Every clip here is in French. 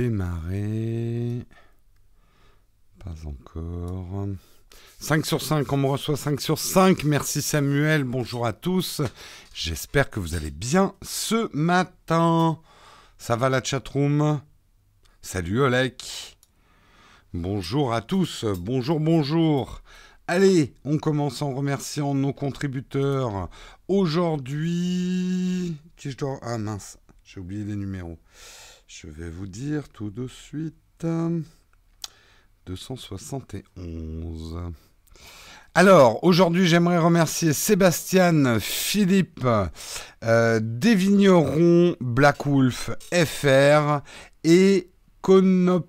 démarrer. Pas encore. 5 sur 5, on me reçoit 5 sur 5. Merci Samuel, bonjour à tous. J'espère que vous allez bien ce matin. Ça va la chatroom? Salut Olek. Bonjour à tous, bonjour, bonjour. Allez, on commence en remerciant nos contributeurs. Aujourd'hui... Ah mince, j'ai oublié les numéros. Je vais vous dire tout de suite. 271. Alors, aujourd'hui, j'aimerais remercier Sébastien, Philippe, euh, Black Wolf, FR et, Conop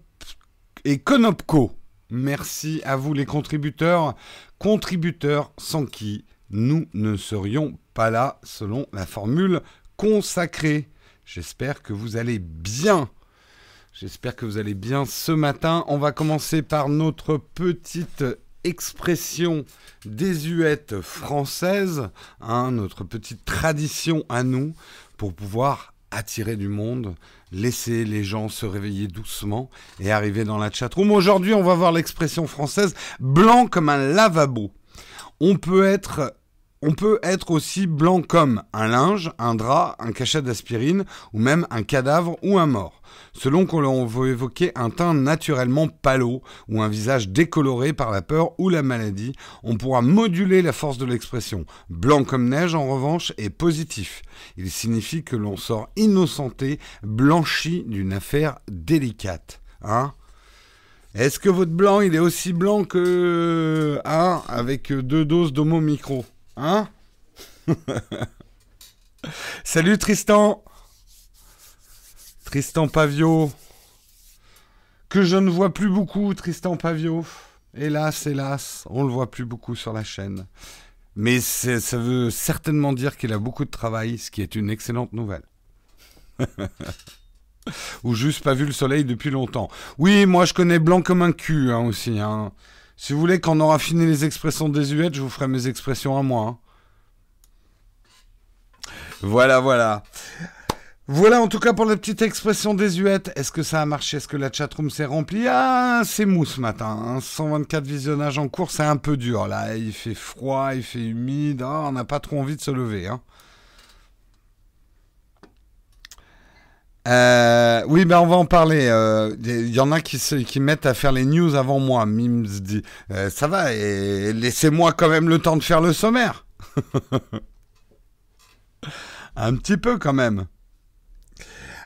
et Conopco. Merci à vous les contributeurs, contributeurs sans qui nous ne serions pas là selon la formule consacrée. J'espère que vous allez bien. J'espère que vous allez bien ce matin. On va commencer par notre petite expression désuète française, hein, notre petite tradition à nous, pour pouvoir attirer du monde, laisser les gens se réveiller doucement et arriver dans la chatroom. Aujourd'hui, on va voir l'expression française blanc comme un lavabo. On peut être on peut être aussi blanc comme un linge, un drap, un cachet d'aspirine ou même un cadavre ou un mort. Selon qu'on veut évoquer un teint naturellement pâle ou un visage décoloré par la peur ou la maladie, on pourra moduler la force de l'expression. Blanc comme neige en revanche est positif. Il signifie que l'on sort innocenté, blanchi d'une affaire délicate. Hein Est-ce que votre blanc il est aussi blanc que hein, avec deux doses d'homo micro? Hein Salut Tristan Tristan Pavio Que je ne vois plus beaucoup, Tristan Pavio. Hélas, hélas, on le voit plus beaucoup sur la chaîne. Mais ça veut certainement dire qu'il a beaucoup de travail, ce qui est une excellente nouvelle. Ou juste pas vu le soleil depuis longtemps. Oui, moi je connais blanc comme un cul hein, aussi. Hein. Si vous voulez, qu'on aura fini les expressions désuètes, je vous ferai mes expressions à moi. Hein. Voilà, voilà. Voilà en tout cas pour la petite expression désuète. Est-ce que ça a marché? Est-ce que la chatroom s'est remplie? Ah, c'est mou ce matin. 124 hein. visionnages en cours, c'est un peu dur là. Il fait froid, il fait humide. Ah, on n'a pas trop envie de se lever. Hein. Euh, oui, ben on va en parler. Il euh, y en a qui, se, qui mettent à faire les news avant moi. Mims dit euh, Ça va, et laissez-moi quand même le temps de faire le sommaire. Un petit peu quand même.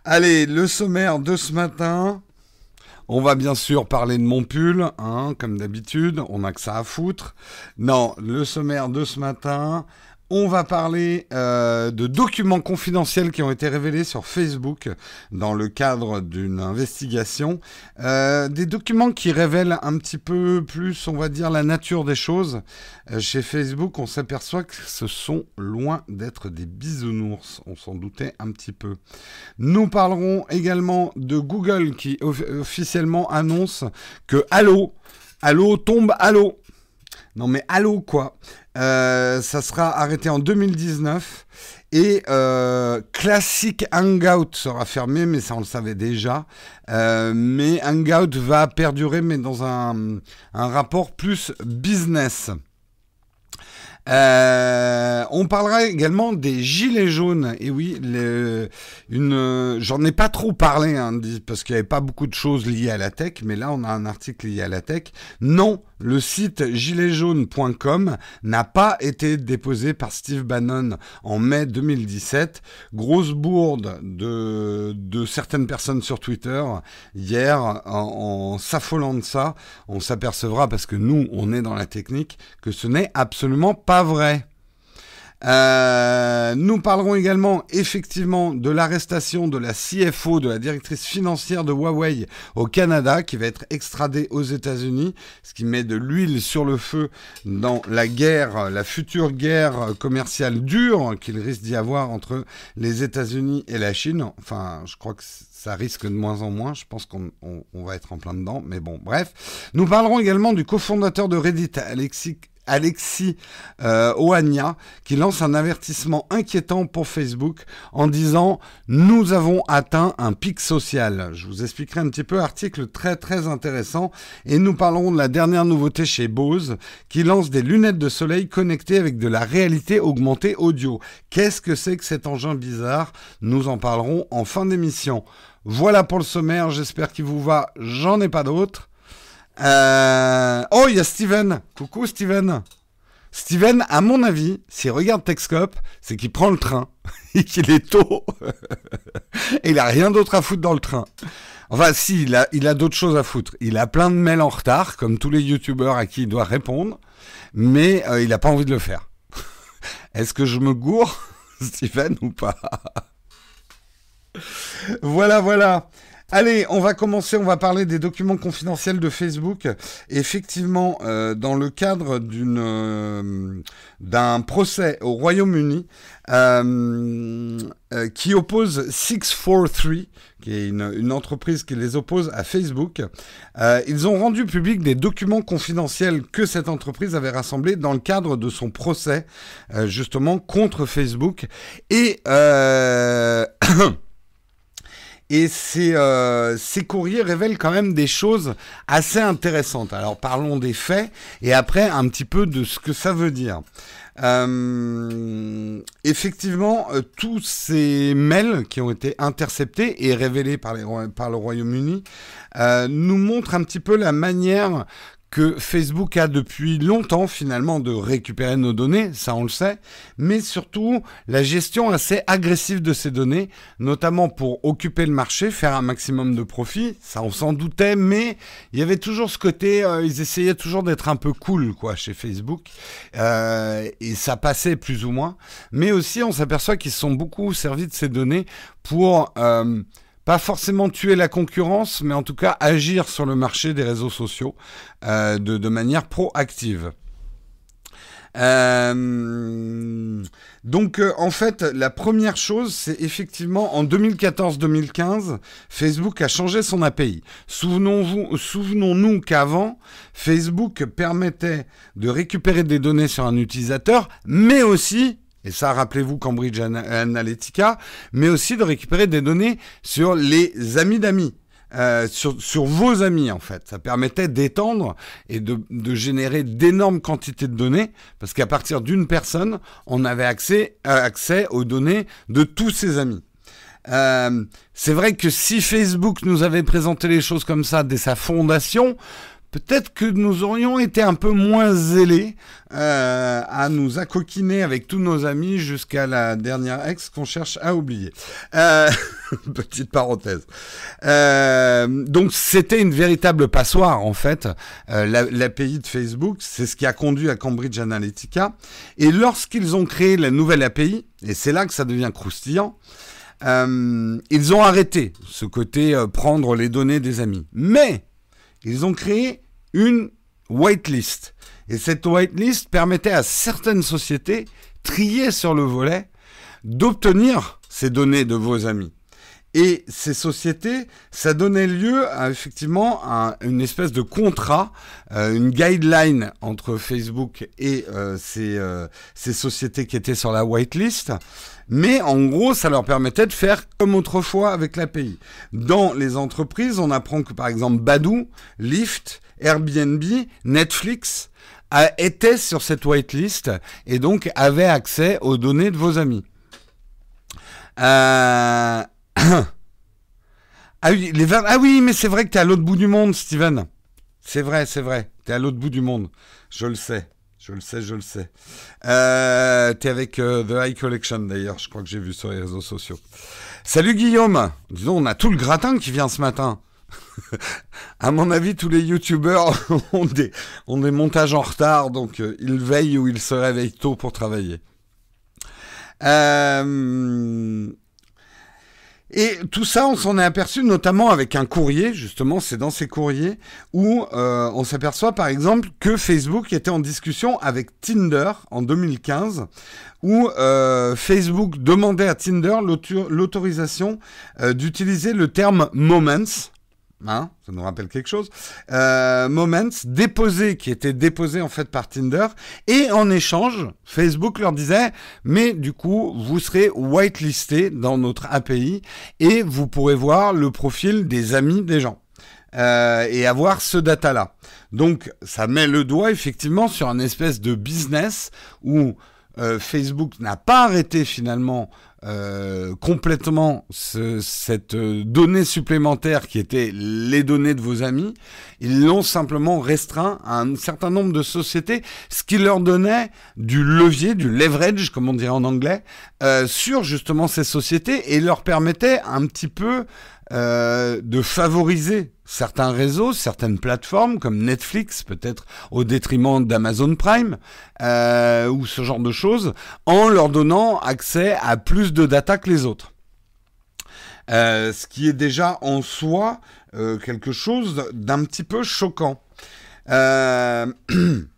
Allez, le sommaire de ce matin. On va bien sûr parler de mon pull, hein, comme d'habitude. On n'a que ça à foutre. Non, le sommaire de ce matin. On va parler euh, de documents confidentiels qui ont été révélés sur Facebook dans le cadre d'une investigation. Euh, des documents qui révèlent un petit peu plus, on va dire, la nature des choses. Euh, chez Facebook, on s'aperçoit que ce sont loin d'être des bisounours. On s'en doutait un petit peu. Nous parlerons également de Google qui officiellement annonce que Allo, Allo tombe Allo. Non mais Allo quoi? Euh, ça sera arrêté en 2019. Et euh, Classic Hangout sera fermé, mais ça on le savait déjà. Euh, mais Hangout va perdurer, mais dans un, un rapport plus business. Euh, on parlera également des gilets jaunes. Et oui, une, j'en ai pas trop parlé hein, parce qu'il n'y avait pas beaucoup de choses liées à la tech, mais là on a un article lié à la tech. Non, le site giletsjaunes.com n'a pas été déposé par Steve Bannon en mai 2017. Grosse bourde de, de certaines personnes sur Twitter hier en s'affolant de ça. On s'apercevra parce que nous on est dans la technique que ce n'est absolument pas vrai. Euh, nous parlerons également effectivement de l'arrestation de la CFO, de la directrice financière de Huawei au Canada, qui va être extradée aux États-Unis, ce qui met de l'huile sur le feu dans la guerre, la future guerre commerciale dure qu'il risque d'y avoir entre les États-Unis et la Chine. Enfin, je crois que ça risque de moins en moins. Je pense qu'on va être en plein dedans. Mais bon, bref. Nous parlerons également du cofondateur de Reddit, Alexis Alexis euh, Oania qui lance un avertissement inquiétant pour Facebook en disant nous avons atteint un pic social. Je vous expliquerai un petit peu article très très intéressant et nous parlerons de la dernière nouveauté chez Bose qui lance des lunettes de soleil connectées avec de la réalité augmentée audio. Qu'est-ce que c'est que cet engin bizarre? Nous en parlerons en fin d'émission. Voilà pour le sommaire, j'espère qu'il vous va, j'en ai pas d'autres. Euh, oh, il y a Steven. Coucou Steven. Steven, à mon avis, s'il regarde Texcope, c'est qu'il prend le train et qu'il est tôt. et il a rien d'autre à foutre dans le train. Enfin, si, il a, il a d'autres choses à foutre. Il a plein de mails en retard, comme tous les youtubeurs à qui il doit répondre, mais euh, il n'a pas envie de le faire. Est-ce que je me gourre, Steven, ou pas? Voilà, voilà. Allez, on va commencer, on va parler des documents confidentiels de Facebook. Effectivement, euh, dans le cadre d'une euh, d'un procès au Royaume-Uni euh, qui oppose 643, qui est une, une, entreprise qui les oppose à Facebook, ils ont rendu public des documents confidentiels que cette entreprise avait rassemblés dans le cadre de son procès, justement contre Facebook. Et Et ces, euh, ces courriers révèlent quand même des choses assez intéressantes. Alors parlons des faits et après un petit peu de ce que ça veut dire. Euh, effectivement, euh, tous ces mails qui ont été interceptés et révélés par, le Royaume-Uni nous montrent un petit peu la manière que Facebook a depuis longtemps finalement de récupérer nos données, ça on le sait, mais surtout la gestion assez agressive de ces données, notamment pour occuper le marché, faire un maximum de profit, ça on s'en doutait, mais il y avait toujours ce côté, euh, ils essayaient toujours d'être un peu cool quoi chez Facebook, euh, et ça passait plus ou moins, mais aussi on s'aperçoit qu'ils se sont beaucoup servis de ces données pour... Euh, pas forcément tuer la concurrence, mais en tout cas agir sur le marché des réseaux sociaux euh, de, manière proactive. Euh, donc euh, en fait, la première chose, c'est effectivement en 2014-2015, Facebook a changé son API. Souvenons-nous souvenons qu'avant, Facebook permettait de récupérer des données sur un utilisateur, mais aussi et ça, rappelez-vous Cambridge Analytica, mais aussi de récupérer des données sur les amis d'amis. Euh, sur, sur, vos amis en fait. Ça permettait d'étendre et de, de générer d'énormes quantités de données parce qu'à partir d'une personne, on avait accès, euh, accès aux données de tous ses amis. Euh, c'est vrai que si Facebook nous avait présenté les choses comme ça dès sa fondation, peut-être que nous aurions été un peu moins zélés euh, à nous accoquiner avec tous nos amis jusqu'à la dernière ex qu'on cherche à oublier. Euh, petite parenthèse. Euh, donc c'était une véritable passoire en fait. L'API de Facebook, c'est ce qui a conduit à Cambridge Analytica. Et lorsqu'ils ont créé la nouvelle API, et c'est là que ça devient croustillant, ils ont arrêté ce côté prendre les données des amis. Mais ils ont créé une whitelist. Et cette whitelist permettait à certaines sociétés, triées sur le volet, d'obtenir ces données de vos amis. Et ces sociétés, ça donnait lieu à effectivement à une espèce de contrat, euh, une guideline entre Facebook et euh, ces, euh, ces sociétés qui étaient sur la whitelist. Mais en gros, ça leur permettait de faire comme autrefois avec l'API. Dans les entreprises, on apprend que par exemple Badoo, Lyft, Airbnb, Netflix étaient sur cette whitelist et donc avaient accès aux données de vos amis. Euh... ah, ah oui, mais c'est vrai que tu es à l'autre bout du monde, Steven. C'est vrai, c'est vrai. Tu es à l'autre bout du monde. Je le sais. Je le sais, je le sais. Euh, T'es avec euh, The High Collection d'ailleurs, je crois que j'ai vu sur les réseaux sociaux. Salut Guillaume Disons, on a tout le gratin qui vient ce matin. à mon avis, tous les youtubeurs ont des, ont des montages en retard, donc euh, ils veillent ou ils se réveillent tôt pour travailler. Et tout ça, on s'en est aperçu notamment avec un courrier, justement, c'est dans ces courriers, où euh, on s'aperçoit par exemple que Facebook était en discussion avec Tinder en 2015, où euh, Facebook demandait à Tinder l'autorisation euh, d'utiliser le terme moments, Hein, ça nous rappelle quelque chose. Euh, Moments, déposé, qui était déposé en fait par Tinder, et en échange, Facebook leur disait, mais du coup, vous serez whitelisté dans notre API et vous pourrez voir le profil des amis des gens. Euh, et avoir ce data-là. Donc, ça met le doigt effectivement sur un espèce de business où euh, Facebook n'a pas arrêté finalement euh, complètement cette euh, donnée supplémentaire qui était les données de vos amis. Ils l'ont simplement restreint à un certain nombre de sociétés, ce qui leur donnait du levier, du leverage, comme on dirait en anglais, euh, sur justement ces sociétés et leur permettait un petit peu euh, de favoriser certains réseaux, certaines plateformes comme Netflix, peut-être au détriment d'Amazon Prime euh, ou ce genre de choses, en leur donnant accès à plus de data que les autres. Euh, ce qui est déjà en soi quelque chose d'un petit peu choquant.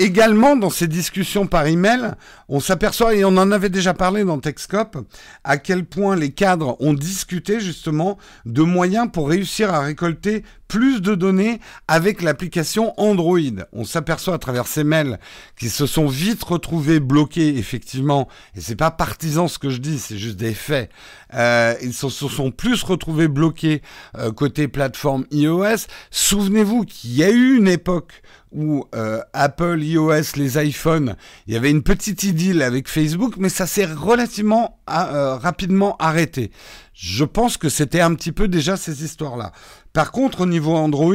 Également, dans ces discussions par email, on s'aperçoit, et on en avait déjà parlé dans Texcop, à quel point les cadres ont discuté justement de moyens pour réussir à récolter plus de données avec l'application Android. On s'aperçoit à travers ces mails qu'ils se sont vite retrouvés bloqués, effectivement, et c'est pas partisan ce que je dis, c'est juste des faits. Euh, ils se sont plus retrouvés bloqués euh, côté plateforme iOS. Souvenez-vous qu'il y a eu une époque où euh, Apple, iOS, les iPhones, il y avait une petite idylle avec Facebook, mais ça s'est relativement euh, rapidement arrêté. Je pense que c'était un petit peu déjà ces histoires-là. Par contre, au niveau Android,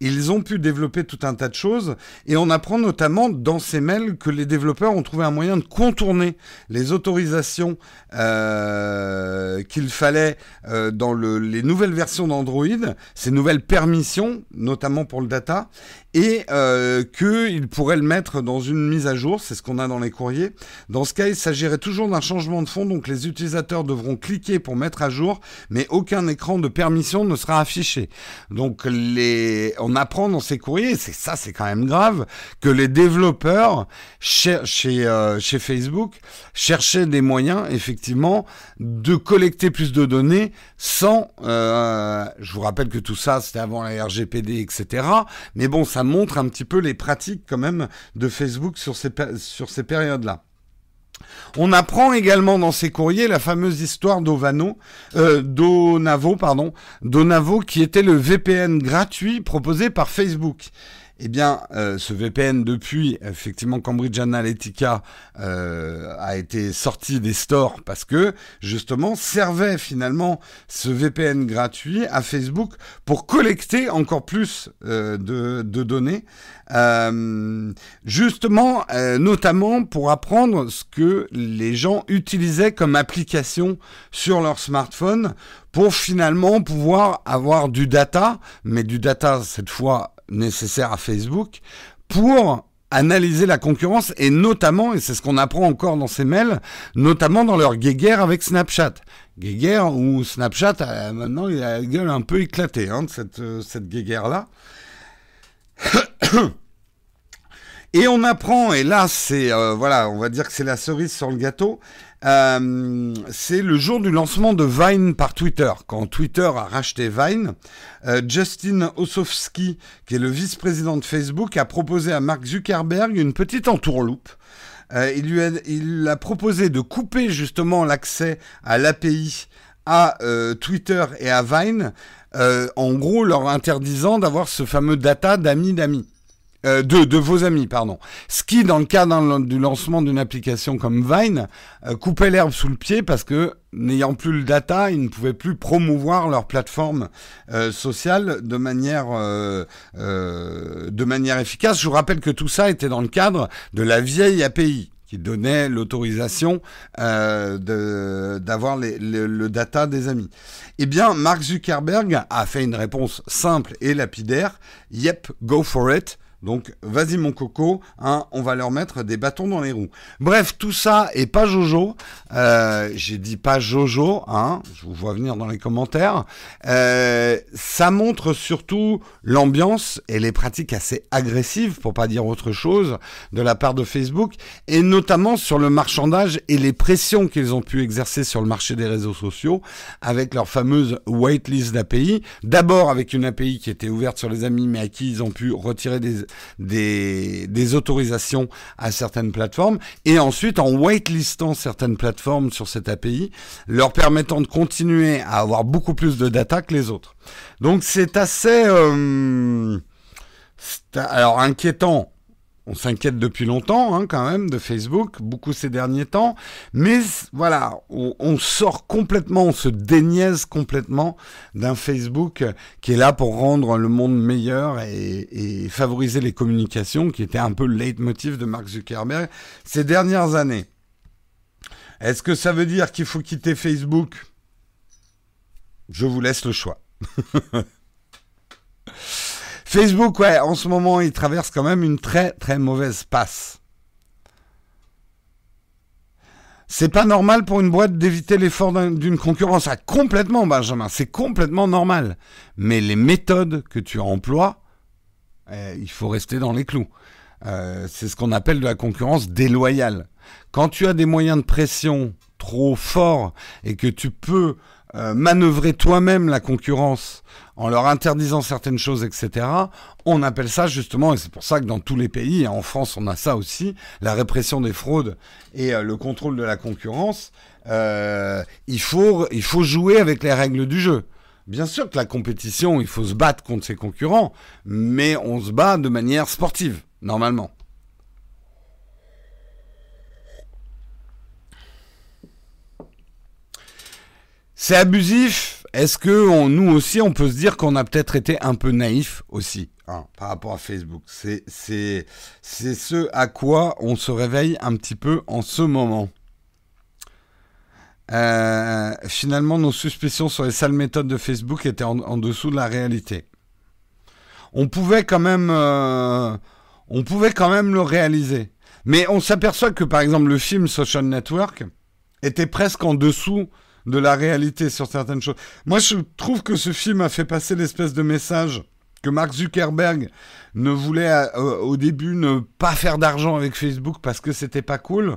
ils ont pu développer tout un tas de choses et on apprend notamment dans ces mails que les développeurs ont trouvé un moyen de contourner les autorisations euh, qu'il fallait euh, dans le, les nouvelles versions d'Android, ces nouvelles permissions, notamment pour le data, et euh, qu'ils pourraient le mettre dans une mise à jour, c'est ce qu'on a dans les courriers. Dans ce cas, il s'agirait toujours d'un changement de fond, donc les utilisateurs devront cliquer pour mettre à jour, mais aucun écran de permission ne sera affiché. Donc les, on apprend dans ces courriers, c'est ça, c'est quand même grave, que les développeurs chez, chez, euh, chez Facebook cherchaient des moyens effectivement de collecter plus de données sans. Euh, je vous rappelle que tout ça, c'était avant la RGPD, etc. Mais bon, ça montre un petit peu les pratiques quand même de Facebook sur ces, périodes-là. On apprend également dans ces courriers la fameuse histoire d'Ovano, euh, d'Onavo qui était le VPN gratuit proposé par Facebook. Eh bien, euh, ce VPN depuis, effectivement, Cambridge Analytica euh, a été sorti des stores parce que, justement, servait finalement ce VPN gratuit à Facebook pour collecter encore plus euh, de, de, données, justement, notamment pour apprendre ce que les gens utilisaient comme application sur leur smartphone pour finalement pouvoir avoir du data, mais du data cette fois nécessaire à Facebook pour analyser la concurrence et notamment, et c'est ce qu'on apprend encore dans ces mails, notamment dans leur guéguerre avec Snapchat. Guéguerre où Snapchat, maintenant, il a la gueule un peu éclatée, hein, de cette, euh, cette guéguerre-là. Et on apprend, et là c'est, euh, voilà, on va dire que c'est la cerise sur le gâteau, euh, c'est le jour du lancement de Vine par Twitter. Quand Twitter a racheté Vine, euh, Justin Osofsky, qui est le vice-président de Facebook, a proposé à Mark Zuckerberg une petite entourloupe. il lui a, proposé de couper justement l'accès à l'API à Twitter et à Vine, en gros leur interdisant d'avoir ce fameux data d'amis d'amis. Euh, de, vos amis, pardon. Ce qui, dans le cas du lancement d'une application comme Vine, euh, coupait l'herbe sous le pied parce que, n'ayant plus le data, ils ne pouvaient plus promouvoir leur plateforme euh, sociale de manière, de manière efficace. Je vous rappelle que tout ça était dans le cadre de la vieille API qui donnait l'autorisation d'avoir le, le, data des amis. Eh bien, Mark Zuckerberg a fait une réponse simple et lapidaire. Yep, go for it. Donc, vas-y mon coco, hein, on va leur mettre des bâtons dans les roues. Bref, tout ça est pas Jojo. Euh, j'ai dit pas Jojo, hein, je vous vois venir dans les commentaires. Euh, ça montre surtout l'ambiance et les pratiques assez agressives, pour pas dire autre chose, de la part de Facebook, et notamment sur le marchandage et les pressions qu'ils ont pu exercer sur le marché des réseaux sociaux avec leur fameuse waitlist d'API. D'abord avec une API qui était ouverte sur les amis, mais à qui ils ont pu retirer des des, autorisations à certaines plateformes et ensuite en whitelistant certaines plateformes sur cette API, leur permettant de continuer à avoir beaucoup plus de data que les autres. Donc c'est assez euh, alors inquiétant on s'inquiète depuis longtemps, hein, quand même, de Facebook, beaucoup ces derniers temps. Mais voilà, on, sort complètement, on se déniaise complètement d'un Facebook qui est là pour rendre le monde meilleur et, favoriser les communications, qui était un peu le leitmotiv de Mark Zuckerberg ces dernières années. Est-ce que ça veut dire qu'il faut quitter Facebook? Je vous laisse le choix. Facebook, ouais, en ce moment, il traverse quand même une très très mauvaise passe. C'est pas normal pour une boîte d'éviter l'effort d'une concurrence. Ah, complètement, Benjamin, c'est complètement normal. Mais les méthodes que tu emploies, eh, il faut rester dans les clous. Euh, c'est ce qu'on appelle de la concurrence déloyale. Quand tu as des moyens de pression trop forts et que tu peux euh, manœuvrer toi-même la concurrence en leur interdisant certaines choses, etc. On appelle ça justement, et c'est pour ça que dans tous les pays, et en France on a ça aussi, la répression des fraudes et euh, le contrôle de la concurrence, euh, il, faut, il faut jouer avec les règles du jeu. Bien sûr que la compétition, il faut se battre contre ses concurrents, mais on se bat de manière sportive, normalement. C'est abusif. Est-ce que nous aussi, on peut se dire qu'on a peut-être été un peu naïf aussi hein, par rapport à Facebook? C'est ce à quoi on se réveille un petit peu en ce moment. Euh, finalement, nos suspicions sur les sales méthodes de Facebook étaient en, dessous de la réalité. Euh, on pouvait quand même le réaliser. Mais on s'aperçoit que par exemple le film Social Network était presque en dessous de la réalité sur certaines choses. Moi, je trouve que ce film a fait passer l'espèce de message que Mark Zuckerberg ne voulait euh, au début ne pas faire d'argent avec Facebook parce que c'était pas cool.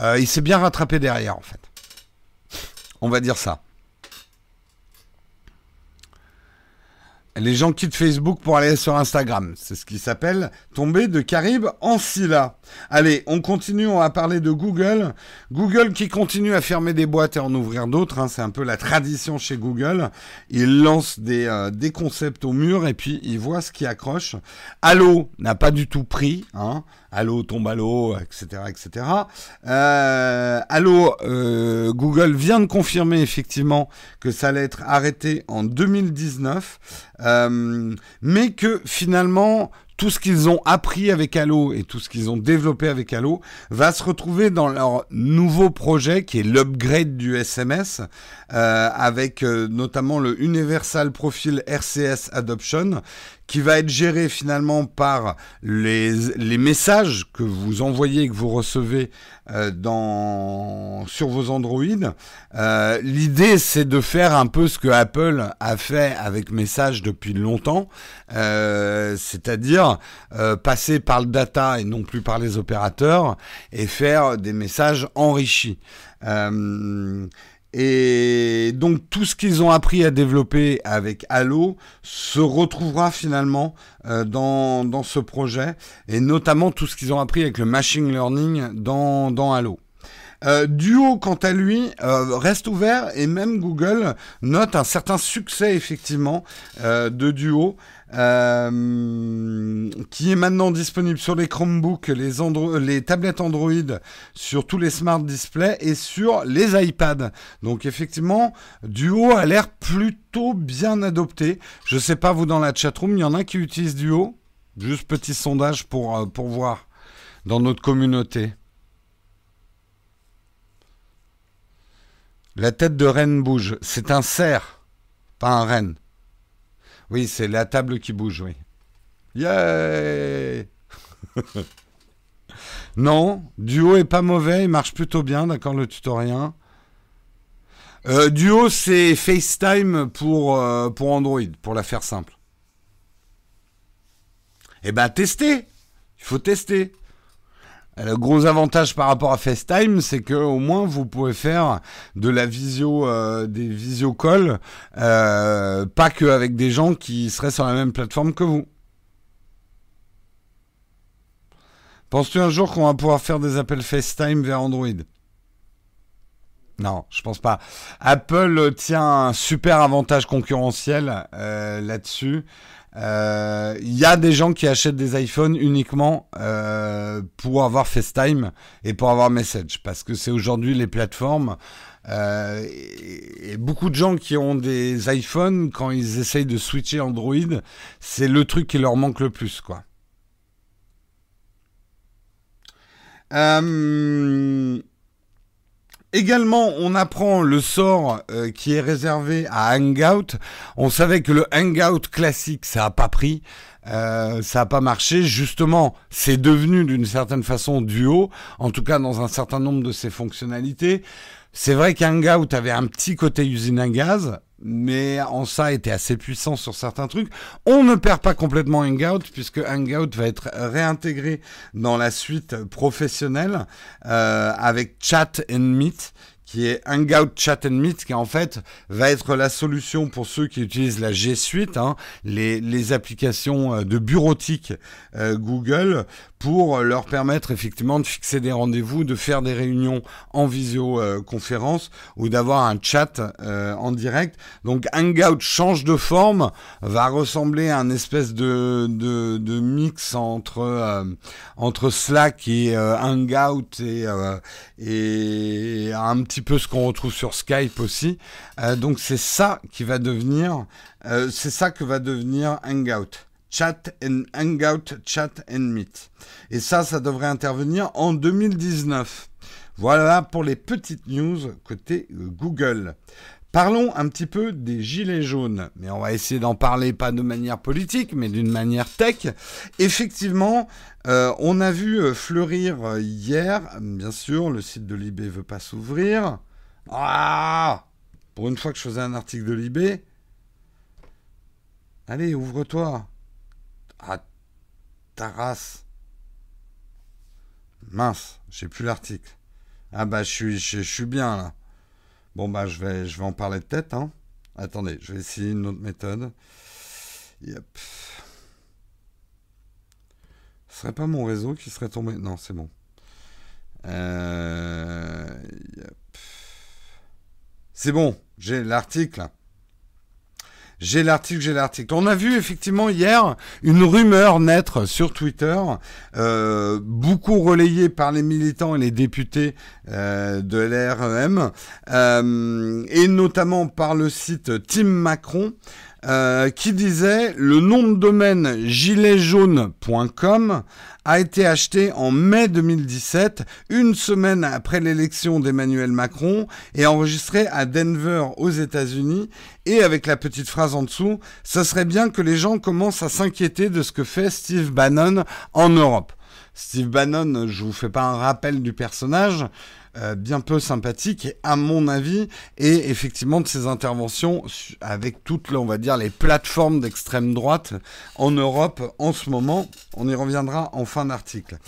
Euh, il s'est bien rattrapé derrière, en fait. On va dire ça. Les gens quittent Facebook pour aller sur Instagram. C'est ce qui s'appelle tomber de Caribe en Scylla. Allez, on continue, on va parler de Google. Google qui continue à fermer des boîtes et en ouvrir d'autres. Hein. c'est un peu la tradition chez Google. Il lance des, euh, des concepts au mur et puis il voit ce qui accroche. Allo n'a pas du tout pris. Hein. Allo tombe à l'eau, etc., etc. Euh, Allo, euh, Google vient de confirmer effectivement que ça allait être arrêté en 2019, euh, mais que finalement tout ce qu'ils ont appris avec Allo et tout ce qu'ils ont développé avec Allo va se retrouver dans leur nouveau projet qui est l'upgrade du SMS euh, avec euh, notamment le Universal Profile RCS Adoption qui va être géré finalement par les, messages que vous envoyez et que vous recevez euh, sur vos Android. Euh, L'idée, c'est de faire un peu ce que Apple a fait avec Message depuis longtemps, euh, c'est-à-dire passer par le data et non plus par les opérateurs et faire des messages enrichis. Et donc tout ce qu'ils ont appris à développer avec Halo se retrouvera finalement euh, dans, dans ce projet, et notamment tout ce qu'ils ont appris avec le machine learning dans, dans Halo. Euh, Duo, quant à lui, euh, reste ouvert et même Google note un certain succès effectivement euh, de Duo. Qui est maintenant disponible sur les Chromebooks, les, tablettes Android, sur tous les smart displays et sur les iPads. Donc effectivement, Duo a l'air plutôt bien adopté. Je sais pas vous dans la chatroom, il y en a qui utilisent Duo? Juste petit sondage pour, pour voir dans notre communauté. La tête de reine bouge. C'est un cerf, pas un renne. Oui, c'est la table qui bouge, oui. Yeah Non, Duo est pas mauvais, il marche plutôt bien, d'accord, le tutoriel. Euh, Duo, c'est FaceTime pour, euh, pour Android, pour la faire simple. Eh ben, testez Il faut tester. Le gros avantage par rapport à FaceTime, c'est que au moins vous pouvez faire de la visio, euh, des visio calls, pas que avec des gens qui seraient sur la même plateforme que vous. Penses-tu un jour qu'on va pouvoir faire des appels FaceTime vers Android? Non, je pense pas. Apple tient un super avantage concurrentiel euh, là-dessus. Euh, il y a des gens qui achètent des iPhones uniquement euh, pour avoir FaceTime et pour avoir Message, parce que c'est aujourd'hui les plateformes. et, beaucoup de gens qui ont des iPhones, quand ils essayent de switcher Android, c'est le truc qui leur manque le plus, quoi. Euh, également, on apprend le sort euh, qui est réservé à Hangout. On savait que le Hangout classique, ça n'a pas pris. Euh, ça n'a pas marché. Justement, c'est devenu d'une certaine façon duo, en tout cas dans un certain nombre de ses fonctionnalités. C'est vrai qu'Hangout avait un petit côté usine à gaz, mais en ça était assez puissant sur certains trucs. On ne perd pas complètement Hangout puisque Hangout va être réintégré dans la suite professionnelle euh, avec Chat and Meet qui est Hangout Chat and Meet, qui en fait va être la solution pour ceux qui utilisent la G Suite, hein, les, les, applications euh, de bureautique euh, Google, pour leur permettre effectivement de fixer des rendez-vous, de faire des réunions en visioconférence ou d'avoir un chat euh, en direct. Donc Hangout change de forme, va ressembler à un espèce de, de, de mix entre, euh, entre Slack et euh, Hangout et, et un petit peu ce qu'on retrouve sur Skype aussi. donc c'est ça qui va devenir, c'est ça que va devenir Hangout. Chat and Hangout, Chat and Meet. Et ça, ça devrait intervenir en 2019. Voilà pour les petites news côté euh, Google. Parlons un petit peu des gilets jaunes, mais on va essayer d'en parler pas de manière politique, mais d'une manière tech. Effectivement, euh, on a vu euh, fleurir hier, bien sûr, le site de Libé veut pas s'ouvrir. Ah Pour une fois que je faisais un article de Libé. Allez, ouvre-toi. Ah, Taras. Mince, j'ai plus l'article. Ah bah je je, suis bien là. Bon bah je vais, je vais en parler de tête. Hein. Attendez, je vais essayer une autre méthode. Yep. Ce serait pas mon réseau qui serait tombé? Non, c'est bon. Euh, c'est bon, j'ai l'article. J'ai l'article, j'ai l'article. On a vu effectivement hier une rumeur naître sur Twitter, euh, beaucoup relayée par les militants et les députés euh, de l'REM, euh, et notamment par le site Team Macron. Euh, qui disait le nom de domaine giletsjaune.com a été acheté en mai 2017, une semaine après l'élection d'Emmanuel Macron, et enregistré à Denver aux États-Unis, et avec la petite phrase en dessous, ça serait bien que les gens commencent à s'inquiéter de ce que fait Steve Bannon en Europe. Steve Bannon, je vous fais pas un rappel du personnage, euh, bien peu sympathique, à mon avis, et effectivement de ses interventions avec toutes, on va dire, les plateformes d'extrême droite en Europe en ce moment. On y reviendra en fin d'article.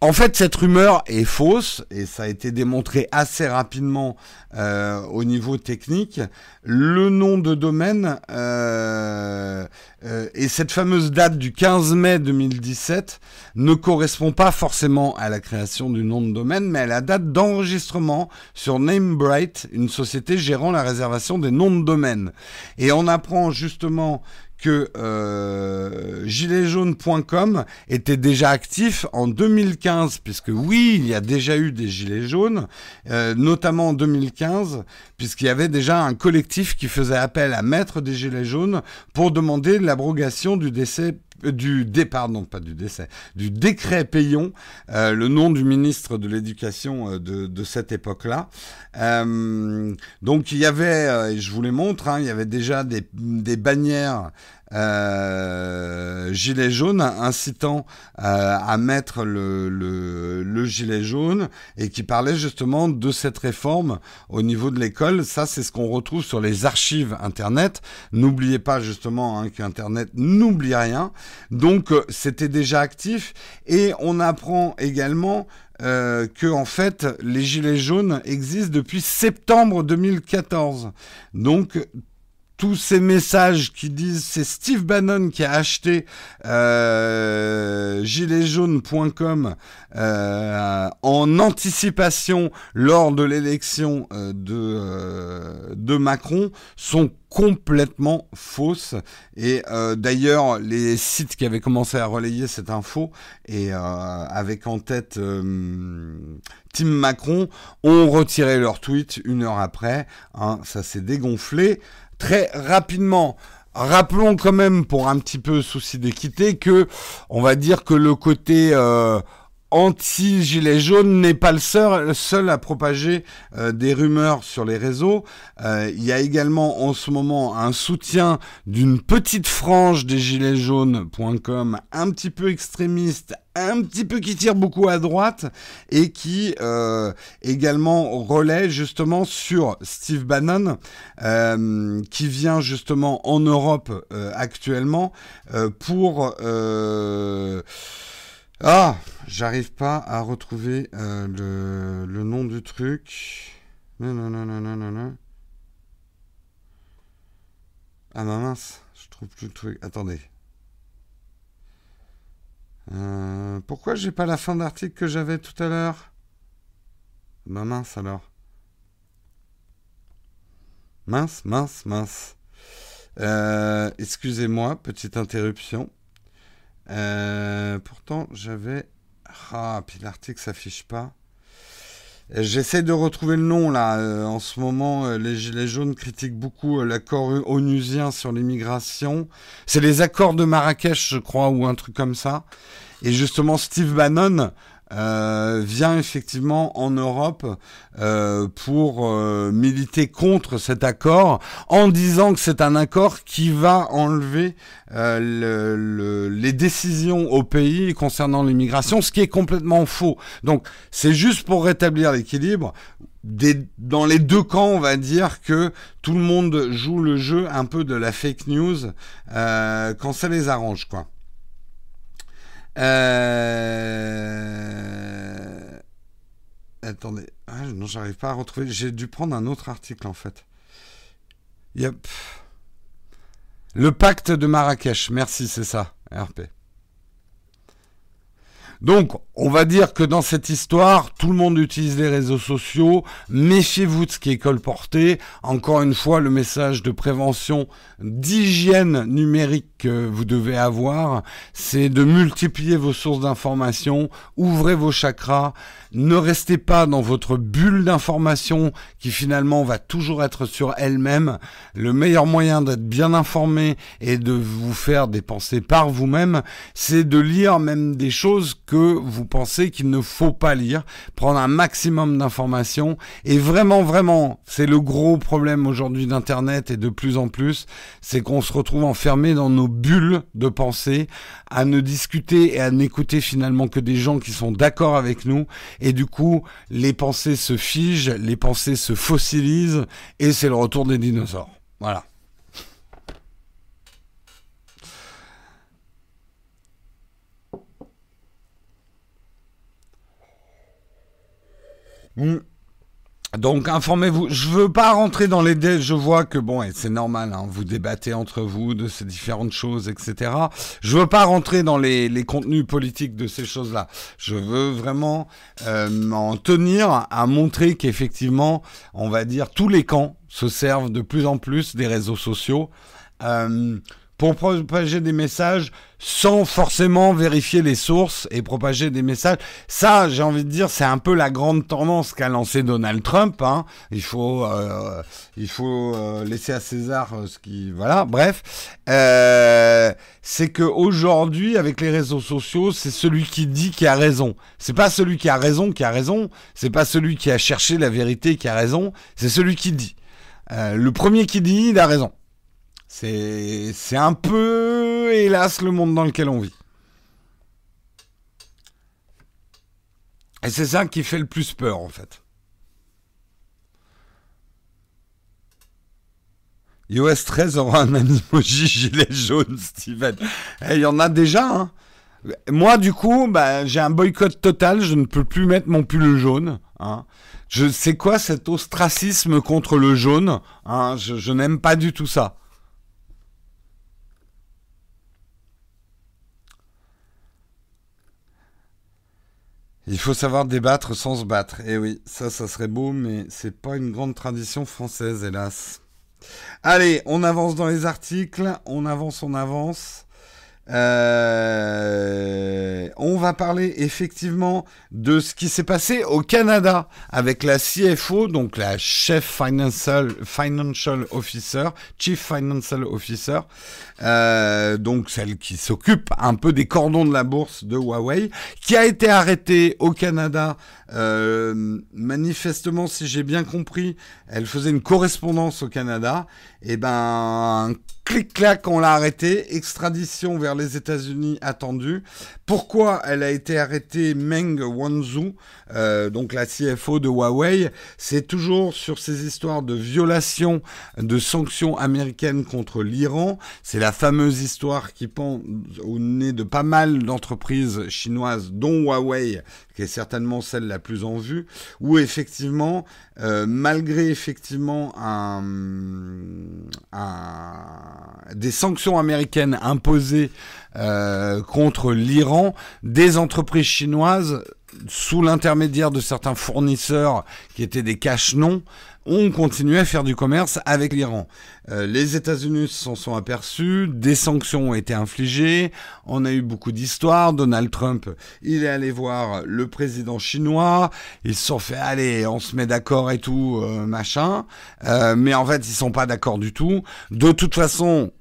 En fait, cette rumeur est fausse et ça a été démontré assez rapidement euh, au niveau technique. Le nom de domaine euh, euh, et cette fameuse date du 15 mai 2017 ne correspond pas forcément à la création du nom de domaine, mais à la date d'enregistrement sur Namebright, une société gérant la réservation des noms de domaine. Et on apprend justement que euh, giletsjaunes.com était déjà actif en 2015, puisque oui, il y a déjà eu des gilets jaunes, euh, notamment en 2015, puisqu'il y avait déjà un collectif qui faisait appel à mettre des gilets jaunes pour demander l'abrogation du décès du dé, pardon, pas du décès, du décret Payon, euh, le nom du ministre de l'Éducation euh, de, de, cette époque-là. Euh, donc il y avait, et je vous les montre, hein, il y avait déjà des, des bannières euh, gilet jaune, incitant euh, à mettre le, le, gilet jaune et qui parlait justement de cette réforme au niveau de l'école. Ça, c'est ce qu'on retrouve sur les archives Internet. N'oubliez pas justement hein, qu'Internet n'oublie rien. Donc, euh, c'était déjà actif et on apprend également euh, que en fait les gilets jaunes existent depuis septembre 2014. Donc tous ces messages qui disent c'est Steve Bannon qui a acheté euh, giletsjaunes.com euh, en anticipation lors de l'élection euh, de, euh, de Macron sont complètement fausses. Et d'ailleurs, les sites qui avaient commencé à relayer cette info et avec en tête Tim Macron ont retiré leur tweet une heure après. Hein, ça s'est dégonflé très rapidement. Rappelons quand même, pour un petit peu souci d'équité, que on va dire que le côté euh, anti-gilet jaune n'est pas le seul, seul à propager euh, des rumeurs sur les réseaux. Euh, il y a également en ce moment un soutien d'une petite frange des gilets jaunes.com un petit peu extrémiste, un petit peu qui tire beaucoup à droite et qui euh, également relaie justement sur Steve Bannon qui vient justement en Europe actuellement pour ah, j'arrive pas à retrouver euh, le, nom du truc. Non, non, non, non, non, non. Ah ma mince, je trouve plus le truc. Attendez. Euh, pourquoi j'ai pas la fin d'article que j'avais tout à l'heure? Ma mince alors. Mince, mince, mince. Euh, excusez-moi, petite interruption. Euh, pourtant, j'avais. Ah, puis l'article s'affiche pas. Euh, j'essaie de retrouver le nom là. Euh, en ce moment, les Gilets jaunes critiquent beaucoup l'accord onusien sur l'immigration. C'est les accords de Marrakech, je crois, ou un truc comme ça. Et justement, Steve Bannon, euh, vient effectivement en Europe euh, pour euh, militer contre cet accord en disant que c'est un accord qui va enlever le, les décisions au pays concernant l'immigration, ce qui est complètement faux. Donc c'est juste pour rétablir l'équilibre. dans les deux camps, on va dire que tout le monde joue le jeu un peu de la fake news quand ça les arrange, quoi. Attendez. Ah, non, j'arrive pas à retrouver. J'ai dû prendre un autre article en fait. Yep. Le pacte de Marrakech. Merci, c'est ça. RP. Donc, on va dire que dans cette histoire, tout le monde utilise les réseaux sociaux. Méfiez-vous de ce qui est colporté. Encore une fois, le message de prévention, d'hygiène numérique que vous devez avoir, c'est de multiplier vos sources d'information, ouvrez vos chakras, ne restez pas dans votre bulle d'information qui finalement va toujours être sur elle-même. Le meilleur moyen d'être bien informé et de vous faire des pensées par vous-même, c'est de lire même des choses que vous pensez qu'il ne faut pas lire, prendre un maximum d'informations et vraiment, vraiment, c'est le gros problème aujourd'hui d'Internet et de plus en plus, c'est qu'on se retrouve enfermé dans nos bulles de pensée, à ne discuter et à n'écouter finalement que des gens qui sont d'accord avec nous et du coup, les pensées se figent, les pensées se fossilisent, et c'est le retour des dinosaures. Voilà. Donc informez-vous. Je veux pas rentrer dans les dé. Je vois que bon, et c'est normal. Hein, vous débattez entre vous de ces différentes choses, etc. Je veux pas rentrer dans les, contenus politiques de ces choses-là. Je veux vraiment euh, m'en tenir à montrer qu'effectivement, on va dire tous les camps se servent de plus en plus des réseaux sociaux. Euh, pour propager des messages sans forcément vérifier les sources et propager des messages. Ça, j'ai envie de dire, c'est un peu la grande tendance qu'a lancé Donald Trump. Hein. Il faut, euh, il faut euh, laisser à César euh, ce qui, voilà. Bref, euh, c'est que aujourd'hui, avec les réseaux sociaux, c'est celui qui dit qui a raison. C'est pas celui qui a raison qui a raison. C'est pas celui qui a cherché la vérité qui a raison. C'est celui qui dit. le premier qui dit, il a raison. C'est un peu, hélas, le monde dans lequel on vit. Et c'est ça qui fait le plus peur, en fait. iOS 13 aura un animoji gilet jaune, Steven. Eh, il y en a déjà, hein. Moi, du coup, bah, j'ai un boycott total. Je ne peux plus mettre mon pull jaune. Hein. Je sais quoi cet ostracisme contre le jaune. Hein. je n'aime pas du tout ça. Il faut savoir débattre sans se battre. Eh oui, ça, ça serait beau, mais c'est pas une grande tradition française, hélas. Allez, on avance dans les articles, on avance, on avance. Euh, on va parler effectivement de ce qui s'est passé au Canada avec la CFO, donc la chef financial, financial officer, chief financial officer, euh, donc celle qui s'occupe un peu des cordons de la bourse de Huawei, qui a été arrêtée au Canada. Euh, manifestement, si j'ai bien compris, elle faisait une correspondance au Canada. Et ben, clic-clac, on l'a arrêtée. Extradition vers les États-Unis attendue. Pourquoi elle a été arrêtée, Meng Wanzhou, euh, donc la CFO de Huawei? C'est toujours sur ces histoires de violation de sanctions américaines contre l'Iran. C'est la fameuse histoire qui pend au nez de pas mal d'entreprises chinoises, dont Huawei, qui est certainement celle la plus en vue, où effectivement, euh, malgré effectivement des sanctions américaines imposées euh, contre l'Iran, des entreprises chinoises sous l'intermédiaire de certains fournisseurs qui étaient des cache-noms, ont continué à faire du commerce avec l'Iran. Euh, les États-Unis s'en sont aperçus, des sanctions ont été infligées, on a eu beaucoup d'histoires. Donald Trump, il est allé voir le président chinois, ils se sont fait allez, on se met d'accord et tout, euh, machin. Euh, mais en fait, ils sont pas d'accord du tout. De toute façon,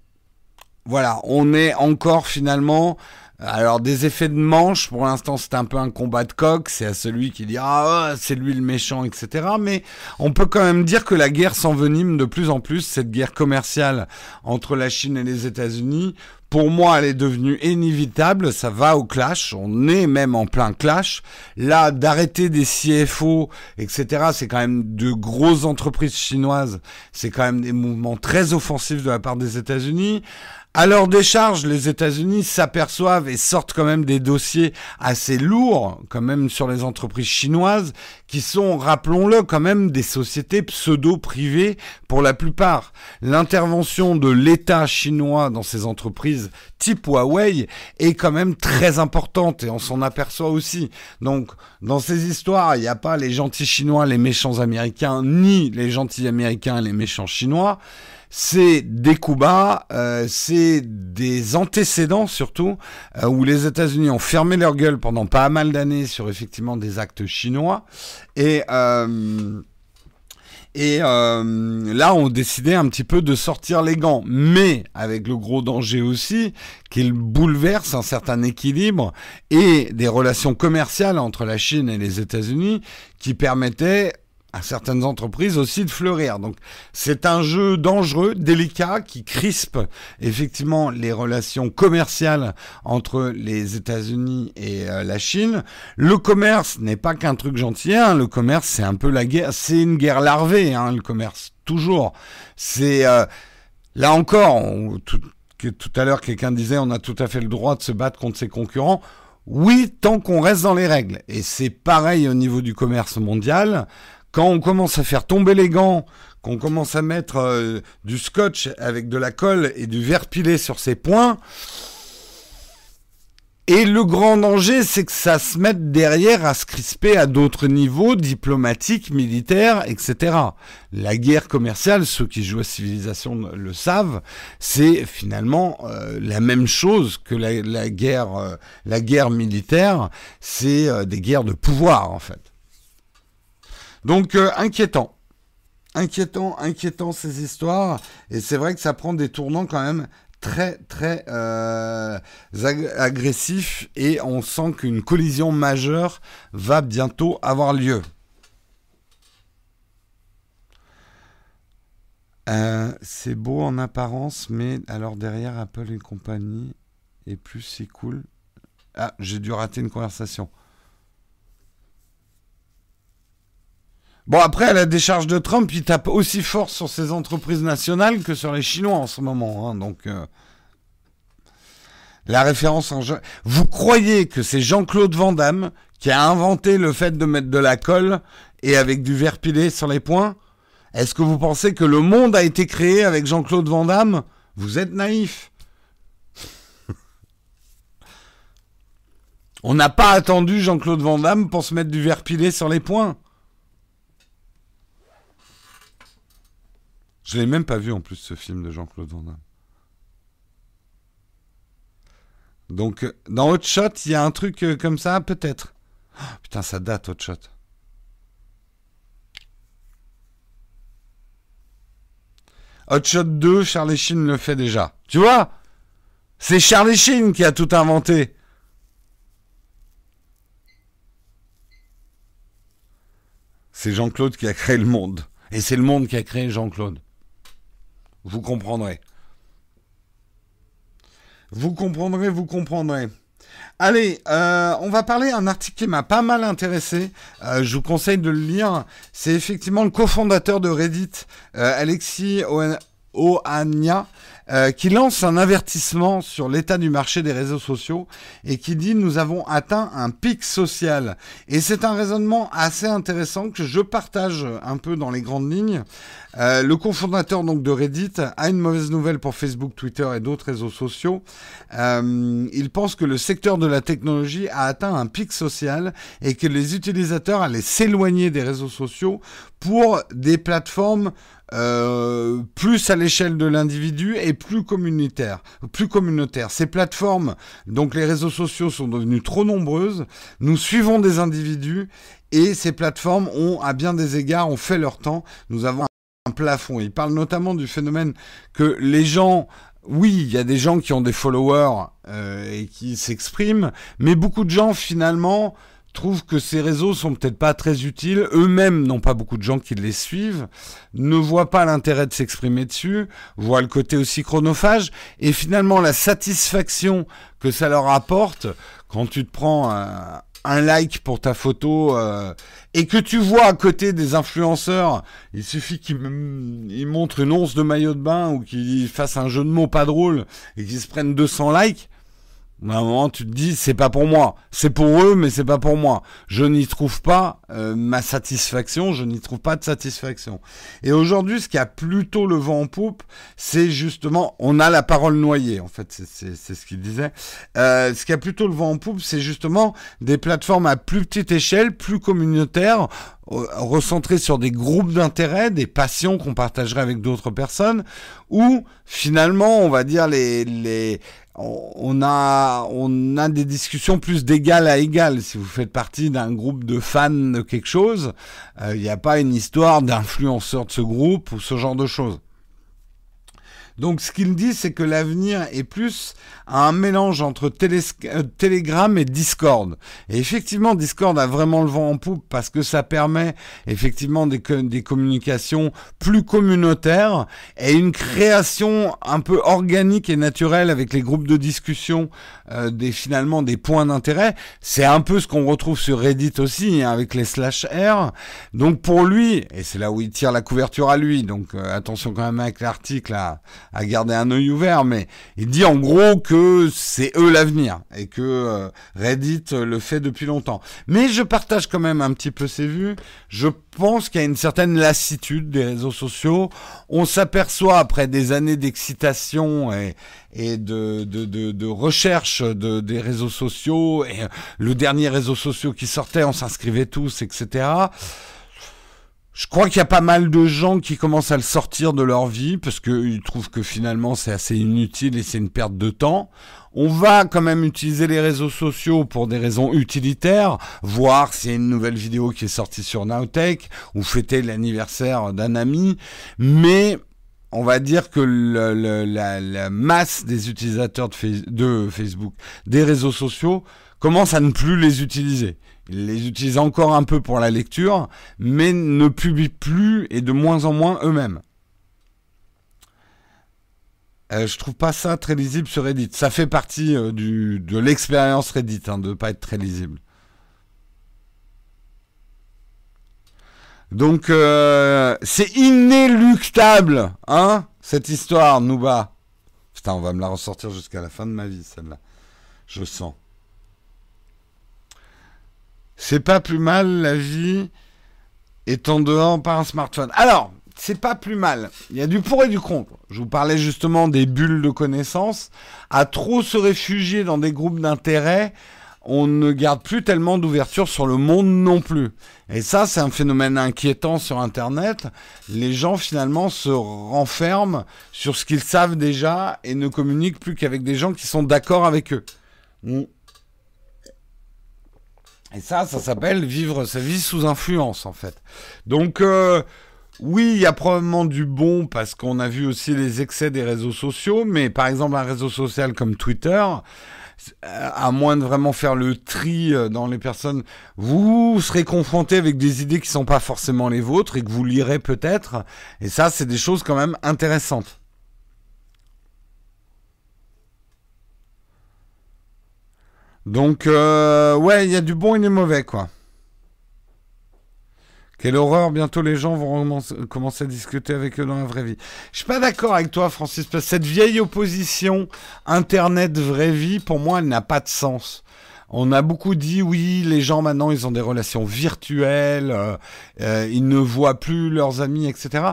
voilà, on est encore finalement alors des effets de manche, pour l'instant c'est un peu un combat de coq, c'est à celui qui dit ah c'est lui le méchant, etc. Mais on peut quand même dire que la guerre s'envenime de plus en plus, cette guerre commerciale entre la Chine et les États-Unis. Pour moi, elle est devenue inévitable, ça va au clash, on est même en plein clash. Là, d'arrêter des CFO, etc., c'est quand même de grosses entreprises chinoises, c'est quand même des mouvements très offensifs de la part des États-Unis. À leur décharge, les États-Unis s'aperçoivent et sortent quand même des dossiers assez lourds, quand même sur les entreprises chinoises, qui sont, rappelons-le, quand même des sociétés pseudo-privées pour la plupart. L'intervention de l'État chinois dans ces entreprises type Huawei est quand même très importante et on s'en aperçoit aussi. Donc, dans ces histoires, il n'y a pas les gentils chinois, les méchants américains, ni les gentils américains, les méchants chinois c'est des coups bas, euh, c'est des antécédents surtout, euh, où les États-Unis ont fermé leur gueule pendant pas mal d'années sur effectivement des actes chinois. Et, euh, et là, on décidé un petit peu de sortir les gants, mais avec le gros danger aussi qu'il bouleverse un certain équilibre et des relations commerciales entre la Chine et les États-Unis qui permettaient à certaines entreprises aussi de fleurir. Donc c'est un jeu dangereux, délicat, qui crispe effectivement les relations commerciales entre les États-Unis et euh, la Chine. Le commerce n'est pas qu'un truc gentil, hein. le commerce c'est un peu la guerre, c'est une guerre larvée, hein, le commerce, toujours. C'est... Euh, là encore, que, tout à l'heure quelqu'un disait on a tout à fait le droit de se battre contre ses concurrents. Oui, tant qu'on reste dans les règles. Et c'est pareil au niveau du commerce mondial quand on commence à faire tomber les gants, qu'on commence à mettre euh, du scotch avec de la colle et du verre pilé sur ses poings, et le grand danger, c'est que ça se mette derrière à se crisper à d'autres niveaux, diplomatiques, militaires, etc. La guerre commerciale, ceux qui jouent à civilisation le savent, c'est finalement euh, la même chose que la, guerre, euh, la guerre militaire. C'est des guerres de pouvoir, en fait. Donc euh, inquiétant. Inquiétant, inquiétant ces histoires. Et c'est vrai que ça prend des tournants quand même très très euh, agressifs et on sent qu'une collision majeure va bientôt avoir lieu. Euh, c'est beau en apparence, mais alors derrière Apple et compagnie, et plus c'est cool. Ah, j'ai dû rater une conversation. Bon, après, à la décharge de Trump, il tape aussi fort sur ses entreprises nationales que sur les Chinois en ce moment. Hein, donc, euh, la référence en jeu. Vous croyez que c'est Jean-Claude Van Damme qui a inventé le fait de mettre de la colle et avec du verre pilé sur les poings? Est-ce que vous pensez que le monde a été créé avec Jean-Claude Van Damme? Vous êtes naïf. On n'a pas attendu Jean-Claude Van Damme pour se mettre du verre pilé sur les poings. Je l'ai même pas vu en plus ce film de Jean-Claude Van Damme. Donc, euh, dans Hot Shot, il y a un truc euh, comme ça, peut-être. Oh, putain, ça date, Hot Shot. Hot Shot 2, Charlie Sheen le fait déjà. Tu vois? C'est Charlie Sheen qui a tout inventé. C'est Jean-Claude qui a créé le monde. Et c'est le monde qui a créé Jean-Claude. Vous comprendrez. Vous comprendrez, vous comprendrez. Allez, euh, on va parler d'un article qui m'a pas mal intéressé. Euh, je vous conseille de le lire. C'est effectivement le cofondateur de Reddit, euh, Alexis Ohania, qui lance un avertissement sur l'état du marché des réseaux sociaux et qui dit nous avons atteint un pic social. Et c'est un raisonnement assez intéressant que je partage un peu dans les grandes lignes. Euh, le cofondateur donc de Reddit a une mauvaise nouvelle pour Facebook, Twitter et d'autres réseaux sociaux. Euh, il pense que le secteur de la technologie a atteint un pic social et que les utilisateurs allaient s'éloigner des réseaux sociaux pour des plateformes euh, plus à l'échelle de l'individu et plus communautaire, plus. Ces plateformes, donc les réseaux sociaux sont devenus trop nombreuses. Nous suivons des individus et ces plateformes ont, à bien des égards, ont fait leur temps. Nous avons plafond. Il parle notamment du phénomène que les gens oui, il y a des gens qui ont des followers euh, et qui s'expriment, mais beaucoup de gens finalement trouvent que ces réseaux sont peut-être pas très utiles. Eux-mêmes n'ont pas beaucoup de gens qui les suivent, ne voient pas l'intérêt de s'exprimer dessus, voient le côté aussi chronophage, et finalement la satisfaction que ça leur apporte quand tu te prends un, un like pour ta photo euh, et que tu vois à côté des influenceurs, il suffit qu'ils montrent une once de maillot de bain ou qu'ils fassent un jeu de mots pas drôle et qu'ils se prennent 200 likes, à un moment, tu te dis, c'est pas pour moi. C'est pour eux, mais c'est pas pour moi. Je n'y trouve pas euh, ma satisfaction, je n'y trouve pas de satisfaction. Et aujourd'hui, ce qui a plutôt le vent en poupe, c'est justement, on a la parole noyée, en fait, c'est ce qu'il disait. Euh, ce qui a plutôt le vent en poupe, c'est justement des plateformes à plus petite échelle, plus communautaires, euh, recentrées sur des groupes d'intérêt, des passions qu'on partagerait avec d'autres personnes, où finalement, on va dire les, les on a, on a des discussions plus d'égal à égal. Si vous faites partie d'un groupe de fans de quelque chose, il euh, n'y a pas une histoire d'influenceur de ce groupe ou ce genre de choses. Donc ce qu'il dit, c'est que l'avenir est plus un mélange entre euh, Telegram et Discord. Et effectivement, Discord a vraiment le vent en poupe parce que ça permet effectivement des, communications plus communautaires et une création un peu organique et naturelle avec les groupes de discussion euh, des finalement des points d'intérêt. C'est un peu ce qu'on retrouve sur Reddit aussi hein, avec les slash R. Donc pour lui, et c'est là où il tire la couverture à lui, donc euh, attention quand même avec l'article à, à garder un œil ouvert, mais il dit en gros que c'est eux l'avenir et que euh, Reddit le fait depuis longtemps. Mais je partage quand même un petit peu ses vues. Je pense qu'il y a une certaine lassitude des réseaux sociaux. On s'aperçoit après des années d'excitation et, de, recherche de, des réseaux sociaux, et le dernier réseau social qui sortait, on s'inscrivait tous, etc. Je crois qu'il y a pas mal de gens qui commencent à le sortir de leur vie parce qu'ils trouvent que finalement c'est assez inutile et c'est une perte de temps. On va quand même utiliser les réseaux sociaux pour des raisons utilitaires, voir s'il y a une nouvelle vidéo qui est sortie sur Nowtech ou fêter l'anniversaire d'un ami, mais on va dire que la, masse des utilisateurs de Facebook, des réseaux sociaux, commence à ne plus les utiliser. Ils les utilisent encore un peu pour la lecture, mais ne publient plus et de moins en moins eux-mêmes. Euh, je trouve pas ça très lisible sur Reddit. Ça fait partie euh, de l'expérience Reddit, hein, de ne pas être très lisible. Donc, euh, c'est inéluctable, hein, cette histoire, Nouba. Putain, on va me la ressortir jusqu'à la fin de ma vie, celle-là. Je sens. C'est pas plus mal, la vie, étant dehors par un smartphone. Alors, c'est pas plus mal. Il y a du pour et du contre. Je vous parlais justement des bulles de connaissances. À trop se réfugier dans des groupes d'intérêt, on ne garde plus tellement d'ouverture sur le monde non plus. Et ça, c'est un phénomène inquiétant sur Internet. Les gens, finalement, se renferment sur ce qu'ils savent déjà et ne communiquent plus qu'avec des gens qui sont d'accord avec eux. Et ça, ça s'appelle vivre sa vie sous influence, en fait. Donc, euh, oui, il y a probablement du bon parce qu'on a vu aussi les excès des réseaux sociaux, mais par exemple un réseau social comme Twitter, euh, à moins de vraiment faire le tri euh, dans les personnes, vous serez confronté avec des idées qui sont pas forcément les vôtres et que vous lirez peut-être. Et ça, c'est des choses quand même intéressantes. Donc, euh, ouais, il y a du bon et du mauvais, quoi. Quelle horreur, bientôt les gens vont commencer à discuter avec eux dans la vraie vie. Je suis pas d'accord avec toi, Francis, parce que cette vieille opposition Internet-vraie vie, pour moi, elle n'a pas de sens. On a beaucoup dit oui, les gens maintenant ils ont des relations virtuelles, euh, euh, ils ne voient plus leurs amis, etc.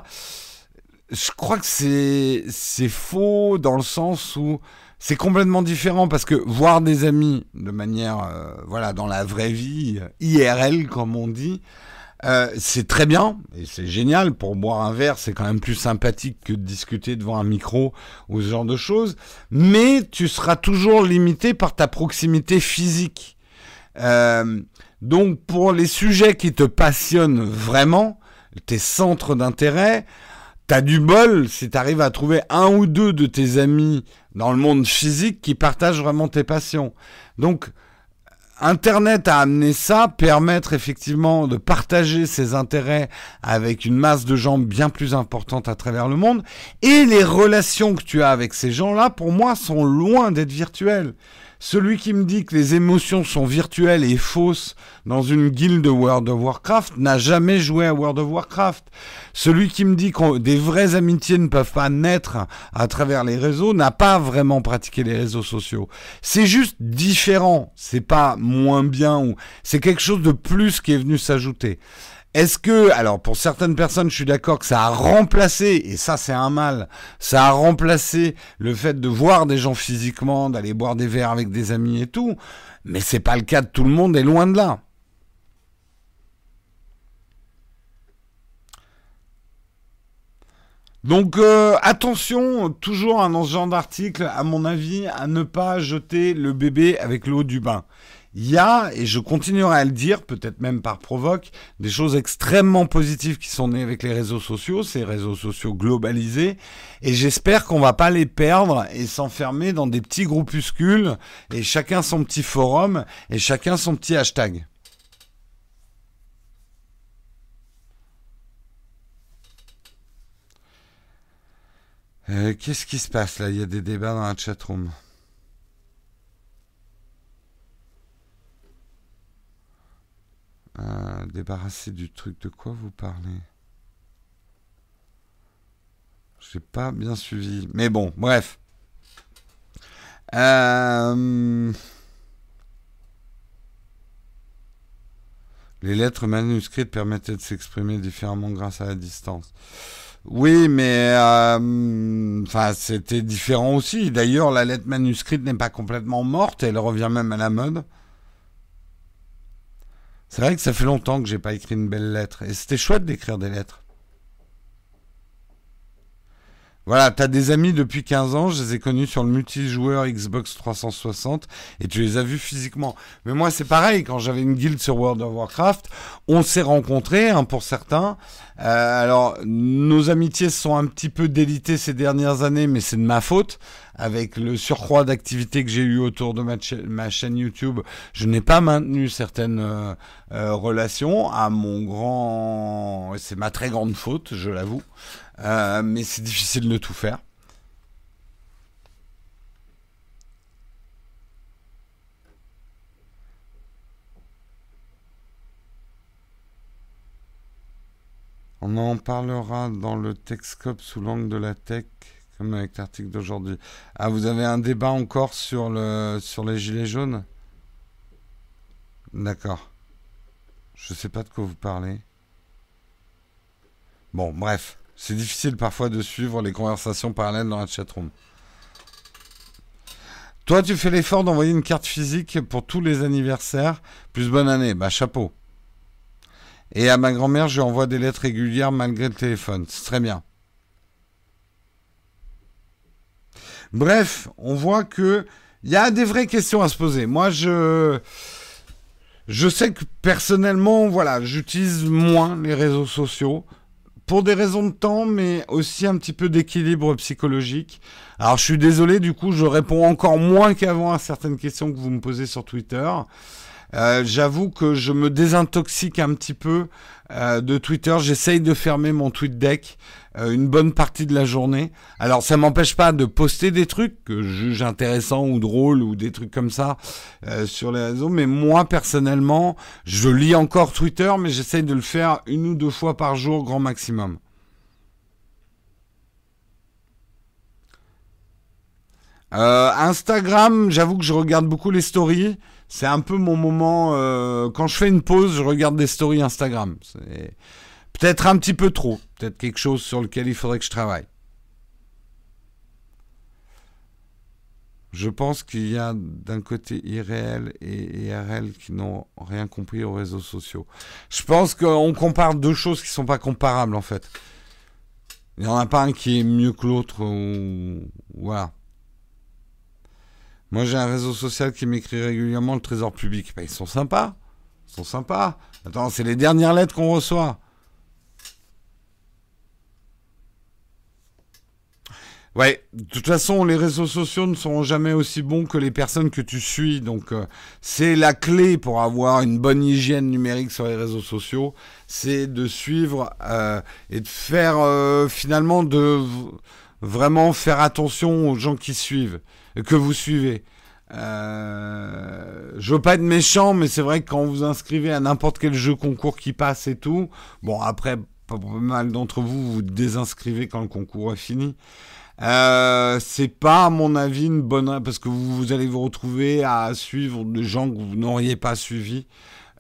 Je crois que c'est c'est faux dans le sens où c'est complètement différent parce que voir des amis de manière euh, voilà dans la vraie vie IRL comme on dit, euh, c'est très bien et c'est génial pour boire un verre, c'est quand même plus sympathique que de discuter devant un micro ou ce genre de choses. Mais tu seras toujours limité par ta proximité physique. Euh, donc pour les sujets qui te passionnent vraiment, tes centres d'intérêt, t'as du bol si t'arrives à trouver un ou deux de tes amis dans le monde physique qui partagent vraiment tes passions. Donc Internet a amené ça, permettre effectivement de partager ses intérêts avec une masse de gens bien plus importante à travers le monde. Et les relations que tu as avec ces gens-là, pour moi, sont loin d'être virtuelles. Celui qui me dit que les émotions sont virtuelles et fausses dans une guilde de World of Warcraft n'a jamais joué à World of Warcraft. Celui qui me dit que des vraies amitiés ne peuvent pas naître à travers les réseaux n'a pas vraiment pratiqué les réseaux sociaux. C'est juste différent. C'est pas moins bien ou c'est quelque chose de plus qui est venu s'ajouter. Est-ce que, alors pour certaines personnes, je suis d'accord que ça a remplacé, et ça c'est un mal, ça a remplacé le fait de voir des gens physiquement, d'aller boire des verres avec des amis et tout, mais c'est pas le cas de tout le monde et loin de là. Donc euh, attention, toujours dans ce genre d'article, à mon avis, à ne pas jeter le bébé avec l'eau du bain il y a, et je continuerai à le dire, peut-être même par provoque, des choses extrêmement positives qui sont nées avec les réseaux sociaux, ces réseaux sociaux globalisés, et j'espère qu'on va pas les perdre et s'enfermer dans des petits groupuscules, et chacun son petit forum, et chacun son petit hashtag. Euh, qu'est-ce qui se passe là? Il y a des débats dans la chatroom. Euh, débarrasser du truc de quoi vous parlez? J'ai pas bien suivi. Mais bon, bref. Euh, les lettres manuscrites permettaient de s'exprimer différemment grâce à la distance. Oui, mais euh, enfin, c'était différent aussi. D'ailleurs, la lettre manuscrite n'est pas complètement morte, elle revient même à la mode. C'est vrai que ça fait longtemps que j'ai pas écrit une belle lettre. Et c'était chouette d'écrire des lettres. Voilà, t'as des amis depuis 15 ans, je les ai connus sur le multijoueur Xbox 360 et tu les as vus physiquement. Mais moi c'est pareil, quand j'avais une guilde sur World of Warcraft, on s'est rencontrés hein, pour certains. Euh, alors nos amitiés se sont un petit peu délitées ces dernières années, mais c'est de ma faute. Avec le surcroît d'activité que j'ai eu autour de ma, chaîne YouTube, je n'ai pas maintenu certaines euh, euh, relations à mon grand... C'est ma très grande faute, je l'avoue. Euh, mais c'est difficile de tout faire. On en parlera dans le TechScope sous l'angle de la tech, comme avec l'article d'aujourd'hui. Ah, vous avez un débat encore sur, le, sur les gilets jaunes? D'accord. Je ne sais pas de quoi vous parlez. Bon, bref. C'est difficile parfois de suivre les conversations parallèles dans la chatroom. Toi, tu fais l'effort d'envoyer une carte physique pour tous les anniversaires, plus bonne année. Bah, chapeau. Et à ma grand-mère, je lui envoie des lettres régulières malgré le téléphone. C'est très bien. Bref, on voit que il y a des vraies questions à se poser. Moi, je je sais que personnellement, voilà, j'utilise moins les réseaux sociaux pour des raisons de temps, mais aussi un petit peu d'équilibre psychologique. Alors, je suis désolé, du coup, je réponds encore moins qu'avant à certaines questions que vous me posez sur Twitter. Euh, j'avoue que je me désintoxique un petit peu euh, de Twitter. J'essaye de fermer mon tweet deck une bonne partie de la journée. Alors ça m'empêche pas de poster des trucs que je juge intéressants ou drôles ou des trucs comme ça sur les réseaux. Mais moi personnellement, je lis encore Twitter, mais j'essaye de le faire une ou deux fois par jour, grand maximum. Instagram, j'avoue que je regarde beaucoup les stories c'est un peu mon moment. Euh, quand je fais une pause, je regarde des stories Instagram. Peut-être un petit peu trop. Peut-être quelque chose sur lequel il faudrait que je travaille. Je pense qu'il y a d'un côté irréel et IRL qui n'ont rien compris aux réseaux sociaux. Je pense qu'on compare deux choses qui ne sont pas comparables en fait. Il n'y en a pas un qui est mieux que l'autre. Ou... Voilà. Moi, j'ai un réseau social qui m'écrit régulièrement le Trésor public. Ben, ils sont sympas. Ils sont sympas. Attends, c'est les dernières lettres qu'on reçoit. Ouais, de toute façon, les réseaux sociaux ne seront jamais aussi bons que les personnes que tu suis. Donc, euh, c'est la clé pour avoir une bonne hygiène numérique sur les réseaux sociaux. C'est de suivre euh, et de faire euh, finalement de vraiment faire attention aux gens qui suivent que vous suivez. Euh, je veux pas être méchant, mais c'est vrai que quand vous inscrivez à n'importe quel jeu concours qui passe et tout, bon après, pas mal d'entre vous vous désinscrivez quand le concours est fini. Euh, c'est pas à mon avis une bonne parce que vous, allez vous retrouver à suivre des gens que vous n'auriez pas suivis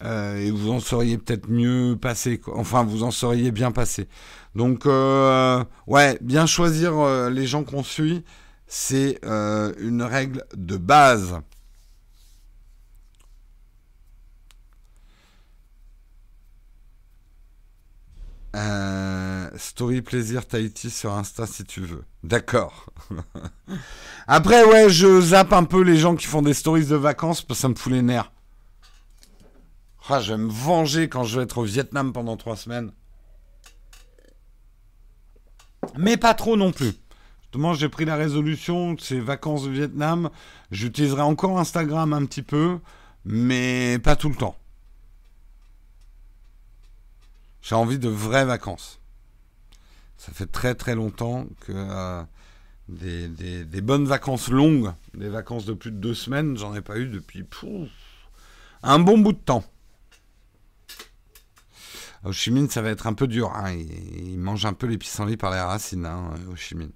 euh, et vous en seriez peut-être mieux passé. Enfin, vous en seriez bien passé. Donc, euh, ouais, bien choisir euh, les gens qu'on suit c'est une règle de base. Euh, story plaisir Tahiti sur Insta si tu veux. D'accord. Après, ouais, je zappe un peu les gens qui font des stories de vacances parce que ça me fout les nerfs. Ah, je vais me venger quand je vais être au Vietnam pendant trois semaines. Mais pas trop non plus j'ai pris la résolution de ces vacances au Vietnam. J'utiliserai encore Instagram un petit peu, mais pas tout le temps. J'ai envie de vraies vacances. Ça fait très très longtemps que euh, des, bonnes vacances longues, des vacances de plus de deux semaines, j'en ai pas eu depuis un bon bout de temps. Au Chimine, ça va être un peu dur. Hein. Il, mange un peu les pissenlits par les racines, hein, au Chimine.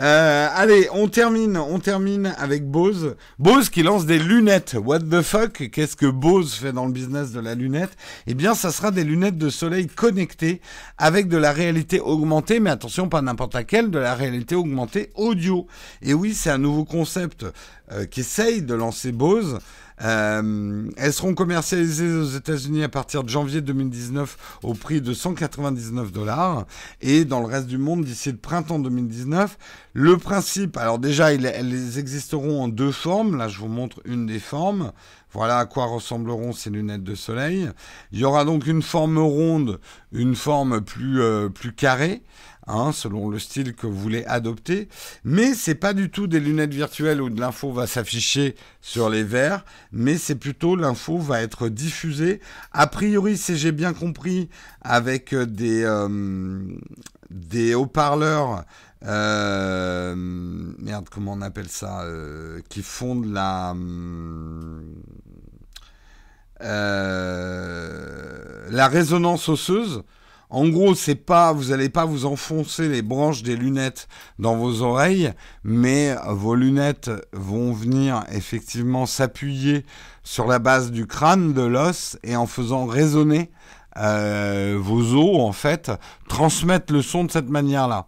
Euh, allez, on termine, on termine avec Bose. Bose qui lance des lunettes. What the fuck? Qu'est-ce que Bose fait dans le business de la lunette? Eh bien, ça sera des lunettes de soleil connectées avec de la réalité augmentée, mais attention, pas n'importe laquelle, de la réalité augmentée audio. Et oui, c'est un nouveau concept euh, qu'essaye de lancer Bose. Euh, elles seront commercialisées aux États-Unis à partir de janvier 2019 au prix de 199 dollars et dans le reste du monde d'ici le printemps 2019. Le principe, alors déjà, elles existeront en deux formes. Là, je vous montre une des formes. Voilà à quoi ressembleront ces lunettes de soleil. Il y aura donc une forme ronde, une forme plus, euh, plus carrée. Hein, selon le style que vous voulez adopter. Mais c'est pas du tout des lunettes virtuelles où de l'info va s'afficher sur les verres, mais c'est plutôt l'info va être diffusée. A priori, si j'ai bien compris, avec des, euh, haut-parleurs. Euh, merde, comment on appelle ça euh, Qui font de la. la résonance osseuse En gros, c'est pas, vous n'allez pas vous enfoncer les branches des lunettes dans vos oreilles, mais vos lunettes vont venir effectivement s'appuyer sur la base du crâne de l'os et en faisant résonner euh, vos os, en fait, transmettre le son de cette manière-là.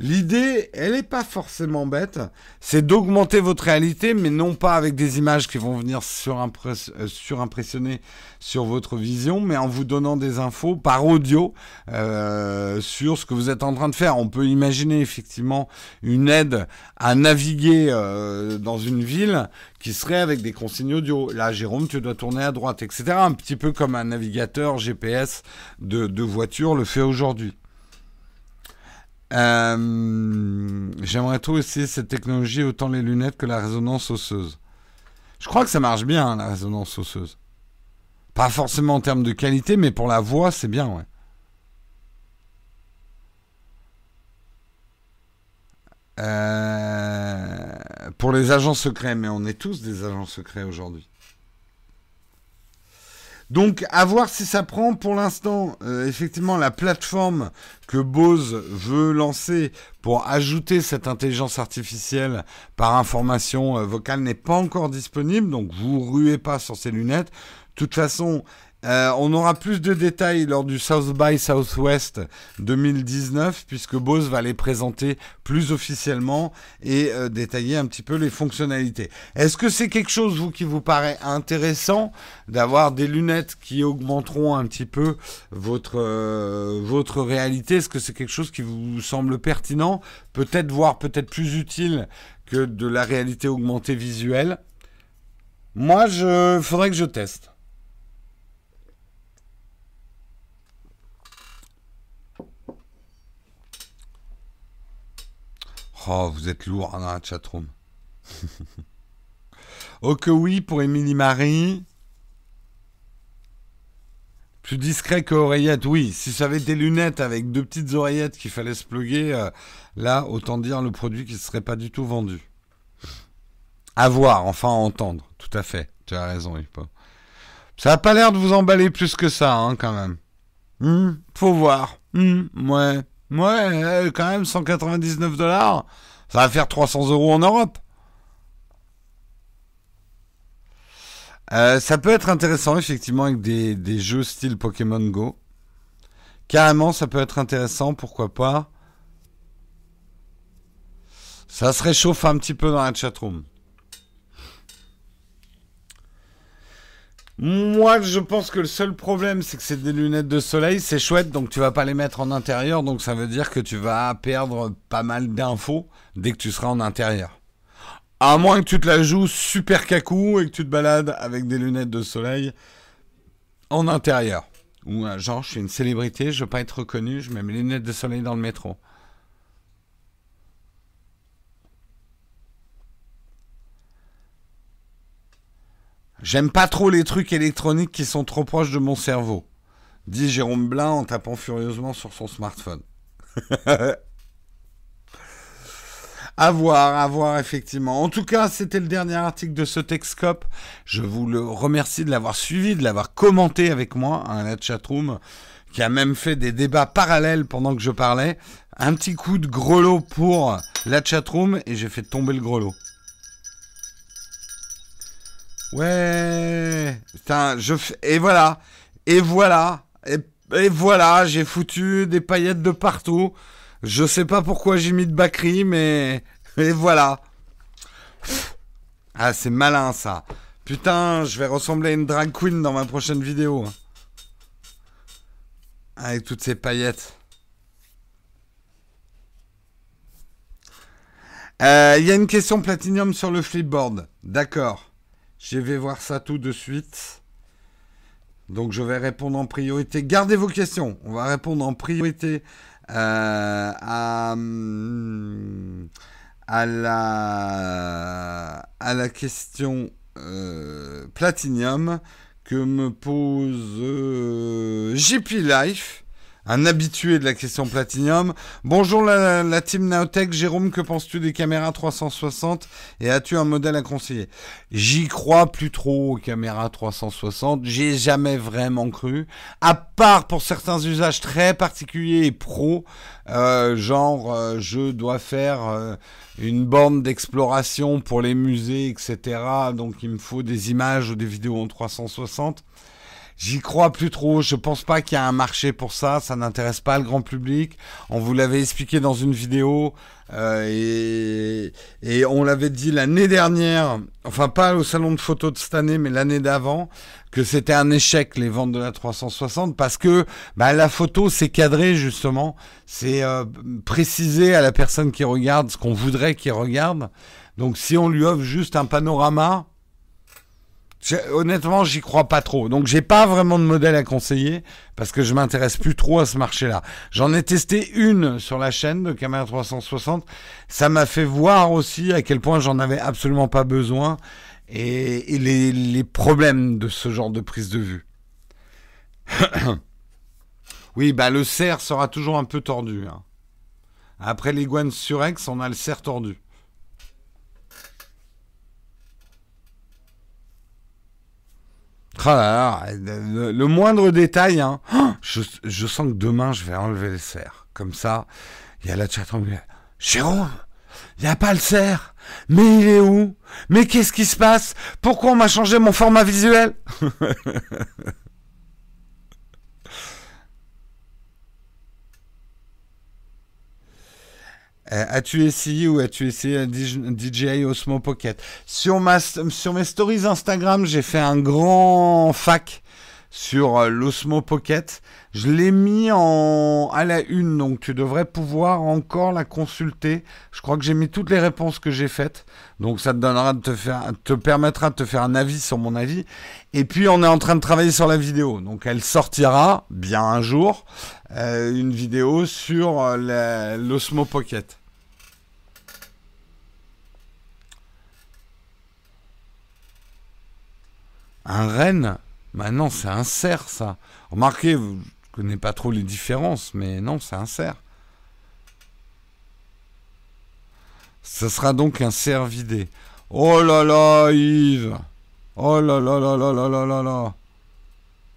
L'idée, elle n'est pas forcément bête, c'est d'augmenter votre réalité, mais non pas avec des images qui vont venir euh, surimpressionner sur votre vision, mais en vous donnant des infos par audio euh, sur ce que vous êtes en train de faire. On peut imaginer effectivement une aide à naviguer euh, dans une ville qui serait avec des consignes audio. Là, Jérôme, tu dois tourner à droite, etc. Un petit peu comme un navigateur GPS de, de voiture le fait aujourd'hui. Euh, j'aimerais trop essayer cette technologie, autant les lunettes que la résonance osseuse. Je crois que ça marche bien, la résonance osseuse. Pas forcément en termes de qualité, mais pour la voix, c'est bien. Euh, pour les agents secrets, mais on est tous des agents secrets aujourd'hui. Donc, à voir si ça prend. Pour l'instant, euh, effectivement, la plateforme que Bose veut lancer pour ajouter cette intelligence artificielle par information euh, vocale n'est pas encore disponible. Donc, vous ruez pas sur ces lunettes. De toute façon, euh, on aura plus de détails lors du South by Southwest 2019 puisque Bose va les présenter plus officiellement et euh, détailler un petit peu les fonctionnalités. Est-ce que c'est quelque chose vous qui vous paraît intéressant d'avoir des lunettes qui augmenteront un petit peu votre euh, votre réalité? Est-ce que c'est quelque chose qui vous semble pertinent, peut-être voire peut-être plus utile que de la réalité augmentée visuelle? Moi, je faudrait que je teste. Oh, vous êtes lourd dans la chatroom. oh que oui, pour Émilie Marie. Plus discret que oreillette, oui. Si ça avait des lunettes avec deux petites oreillettes qu'il fallait se pluguer, euh, là, autant dire le produit qui ne serait pas du tout vendu. À voir, enfin à entendre, tout à fait. Tu as raison, Hippo. Ça n'a pas l'air de vous emballer plus que ça, hein, quand même. Hmm, faut voir. Hmm, ouais. Ouais, quand même, 199 dollars. Ça va faire 300 euros en Europe. Euh, ça peut être intéressant, effectivement, avec des, des, jeux style Pokémon Go. Carrément, ça peut être intéressant, pourquoi pas. Ça se réchauffe un petit peu dans la chatroom. Moi, je pense que le seul problème, c'est que c'est des lunettes de soleil, c'est chouette, donc tu vas pas les mettre en intérieur, donc ça veut dire que tu vas perdre pas mal d'infos dès que tu seras en intérieur. À moins que tu te la joues super cacou et que tu te balades avec des lunettes de soleil en intérieur. Ou genre, je suis une célébrité, je veux pas être reconnu, je mets mes lunettes de soleil dans le métro. J'aime pas trop les trucs électroniques qui sont trop proches de mon cerveau, dit Jérôme Blin en tapant furieusement sur son smartphone. À voir, à voir, effectivement. En tout cas, c'était le dernier article de ce Texcope. Je vous le remercie de l'avoir suivi, de l'avoir commenté avec moi, un la chatroom, qui a même fait des débats parallèles pendant que je parlais. Un petit coup de grelot pour la chatroom et j'ai fait tomber le grelot. Ouais. Putain, je et voilà. Et voilà. Et, voilà, j'ai foutu des paillettes de partout. Je sais pas pourquoi j'ai mis de Bakri, mais et voilà. Ah, c'est malin ça. Putain, je vais ressembler à une drag queen dans ma prochaine vidéo. Avec toutes ces paillettes. Euh, il y a une question platinium sur le flipboard. D'accord. Je vais voir ça tout de suite. Donc je vais répondre en priorité. Gardez vos questions. On va répondre en priorité euh, à, hum, à, la, question euh, Platinum que me pose euh, JP Life. Un habitué de la question Platinum. Bonjour la, team Naotech. Jérôme, que penses-tu des caméras 360 et as-tu un modèle à conseiller? J'y crois plus trop aux caméras 360. J'ai jamais vraiment cru. À part pour certains usages très particuliers et pro, euh, genre euh, je dois faire euh, une borne d'exploration pour les musées, etc. Donc il me faut des images ou des vidéos en 360. J'y crois plus trop. Je pense pas qu'il y a un marché pour ça. Ça n'intéresse pas le grand public. On vous l'avait expliqué dans une vidéo euh, et, et on l'avait dit l'année dernière. Enfin, pas au salon de photos de cette année, mais l'année d'avant, que c'était un échec les ventes de la 360 parce que bah, la photo c'est cadré justement. C'est euh, préciser à la personne qui regarde ce qu'on voudrait qu'il regarde. Donc, si on lui offre juste un panorama Honnêtement, j'y crois pas trop. Donc, j'ai pas vraiment de modèle à conseiller parce que je m'intéresse plus trop à ce marché-là. J'en ai testé une sur la chaîne de caméra 360. Ça m'a fait voir aussi à quel point j'en avais absolument pas besoin et, les, problèmes de ce genre de prise de vue. oui, bah le cerf sera toujours un peu tordu. Hein. Après les Guan Surex, on a le cerf tordu. Ah le, moindre détail, hein. je, sens que demain je vais enlever le cerf. Comme ça, il y a la chatroom. Jérôme, il n'y a pas le cerf. Mais il est où? Mais qu'est-ce qui se passe? Pourquoi on m'a changé mon format visuel? Euh, as-tu essayé ou as-tu essayé DJI Osmo Pocket? Sur, ma, sur mes stories Instagram, j'ai fait un grand fac sur euh, l'Osmo Pocket. Je l'ai mis en à la une, donc tu devrais pouvoir encore la consulter. Je crois que j'ai mis toutes les réponses que j'ai faites, donc ça te donnera te permettra de te faire un avis sur mon avis. Et puis on est en train de travailler sur la vidéo, donc elle sortira bien un jour euh, une vidéo sur euh, l'Osmo Pocket. Un renne Bah non, c'est un cerf, ça. Remarquez, vous ne connaissez pas trop les différences, mais non, c'est un cerf. Ce sera donc un cerf vidé. Oh là là, Yves Oh là là là là là là là là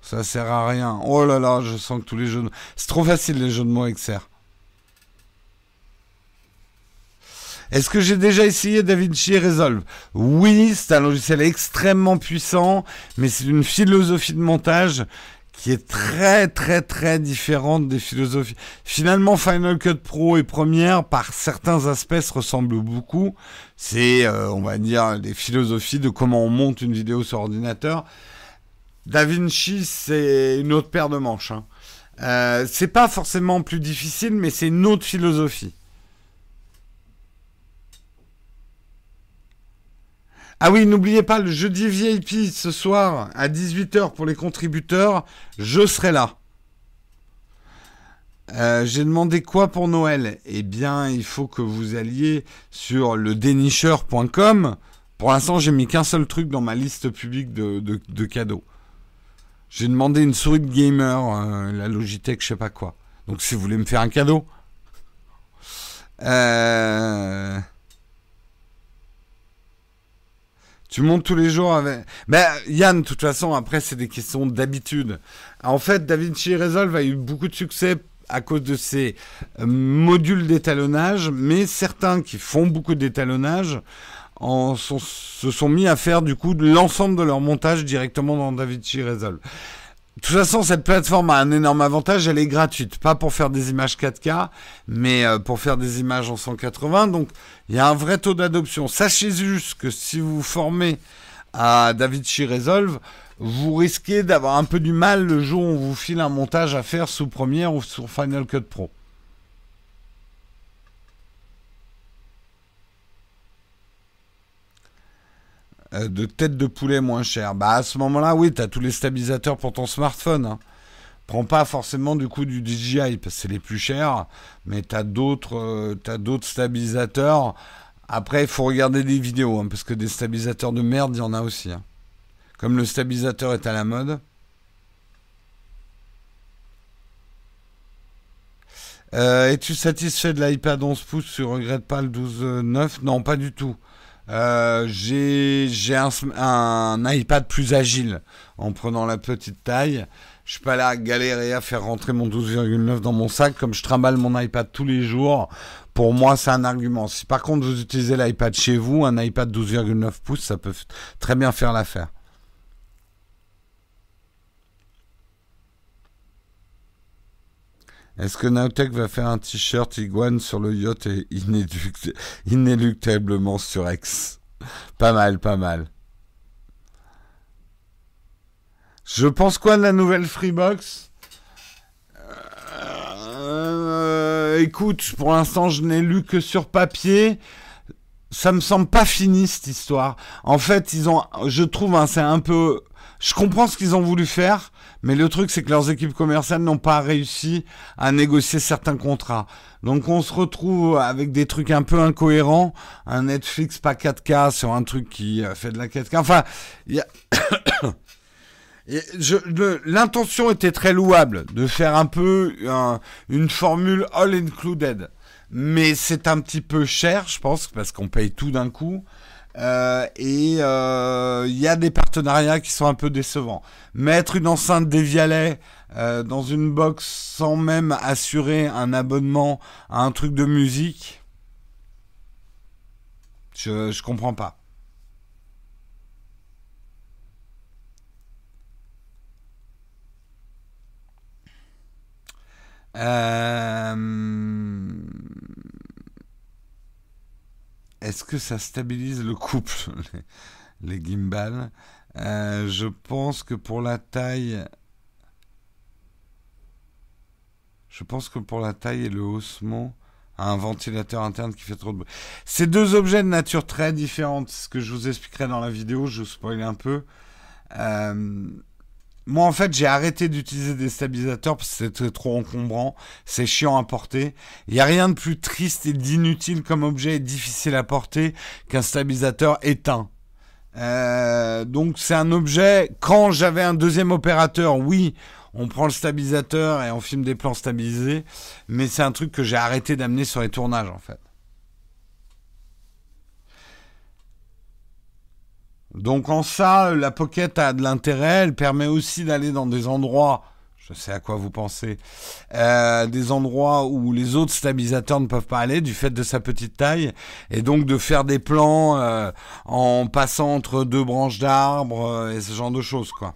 Ça sert à rien. Oh là là, je sens que tous les jeux de... C'est trop facile les jeux de mots avec cerf. Est-ce que j'ai déjà essayé DaVinci Resolve? Oui, c'est un logiciel extrêmement puissant, mais c'est une philosophie de montage qui est très très très différente des philosophies. Finalement, Final Cut Pro et Premiere, par certains aspects, se ressemblent beaucoup. C'est, euh, on va dire, des philosophies de comment on monte une vidéo sur ordinateur. DaVinci, c'est une autre paire de manches. Hein. Euh, c'est pas forcément plus difficile, mais c'est une autre philosophie. Ah oui, n'oubliez pas le jeudi VIP ce soir à 18h pour les contributeurs. Je serai là. Euh, j'ai demandé quoi pour Noël? Eh bien, il faut que vous alliez sur le dénicheur.com. Pour l'instant, j'ai mis qu'un seul truc dans ma liste publique de, cadeaux. J'ai demandé une souris de gamer, euh, la Logitech, je sais pas quoi. Donc, si vous voulez me faire un cadeau. Euh... Tu montes tous les jours avec. Ben, Yann, de toute façon, après, c'est des questions d'habitude. En fait, DaVinci Resolve a eu beaucoup de succès à cause de ses euh, modules d'étalonnage, mais certains qui font beaucoup d'étalonnage se sont mis à faire du coup l'ensemble de leur montage directement dans DaVinci Resolve. De toute façon, cette plateforme a un énorme avantage, elle est gratuite. Pas pour faire des images 4K, mais euh, pour faire des images en 180. Donc, il y a un vrai taux d'adoption. Sachez juste que si vous formez à DaVinci Resolve, vous risquez d'avoir un peu du mal le jour où on vous file un montage à faire sous Premiere ou sur Final Cut Pro. De tête de poulet moins cher. Bah à ce moment-là, oui, tu tous les stabilisateurs pour ton smartphone. Hein. Prends pas forcément du coup du DJI parce que c'est les plus chers, mais tu as d'autres euh, d'autres stabilisateurs. Après, il faut regarder des vidéos hein, parce que des stabilisateurs de merde, il y en a aussi. Hein. Comme le stabilisateur est à la mode. Euh, Es-tu satisfait de l'iPad 11 pouces? Tu regrettes pas le 12.9 Non, pas du tout. Euh, j'ai un, un, iPad plus agile en prenant la petite taille. Je suis pas là à galérer à faire rentrer mon 12,9 dans mon sac comme je trimballe mon iPad tous les jours. Pour moi, c'est un argument. Si par contre vous utilisez l'iPad chez vous, un iPad 12,9 pouces, ça peut très bien faire l'affaire. Est-ce que Naotech va faire un t-shirt iguane sur le yacht et inéluctablement sur X? Pas mal, pas mal. Je pense quoi de la nouvelle Freebox? Euh, Écoute, pour l'instant, je n'ai lu que sur papier. Ça me semble pas fini cette histoire. En fait, ils ont, je trouve, hein, c'est un peu. Je comprends ce qu'ils ont voulu faire, mais le truc, c'est que leurs équipes commerciales n'ont pas réussi à négocier certains contrats. Donc on se retrouve avec des trucs un peu incohérents, un Netflix pas 4K sur un truc qui euh, fait de la 4K. Enfin, l'intention était très louable de faire un peu une formule all included, mais c'est un petit peu cher, je pense, parce qu'on paye tout d'un coup. Euh, et euh, il y a des partenariats qui sont un peu décevants. Mettre une enceinte Devialet euh, dans une box sans même assurer un abonnement à un truc de musique, je, je comprends pas. Euh... Est-ce que ça stabilise le couple, les, gimbals euh, Je pense que pour la taille... Je pense que pour la taille et le haussement, un ventilateur interne qui fait trop de bruit. C'est deux objets de nature très différente. Ce que je vous expliquerai dans la vidéo, je vous spoil un peu. Euh, moi, en fait, j'ai arrêté d'utiliser des stabilisateurs parce que c'était trop encombrant. C'est chiant à porter. Il n'y a rien de plus triste et d'inutile comme objet et difficile à porter qu'un stabilisateur éteint. Euh, donc, c'est un objet. Quand j'avais un deuxième opérateur, oui, on prend le stabilisateur et on filme des plans stabilisés. Mais c'est un truc que j'ai arrêté d'amener sur les tournages, en fait. Donc en ça, la Pocket a de l'intérêt. Elle permet aussi d'aller dans des endroits, je sais à quoi vous pensez, euh, des endroits où les autres stabilisateurs ne peuvent pas aller du fait de sa petite taille, et donc de faire des plans euh, en passant entre deux branches d'arbres euh, et ce genre de choses, quoi.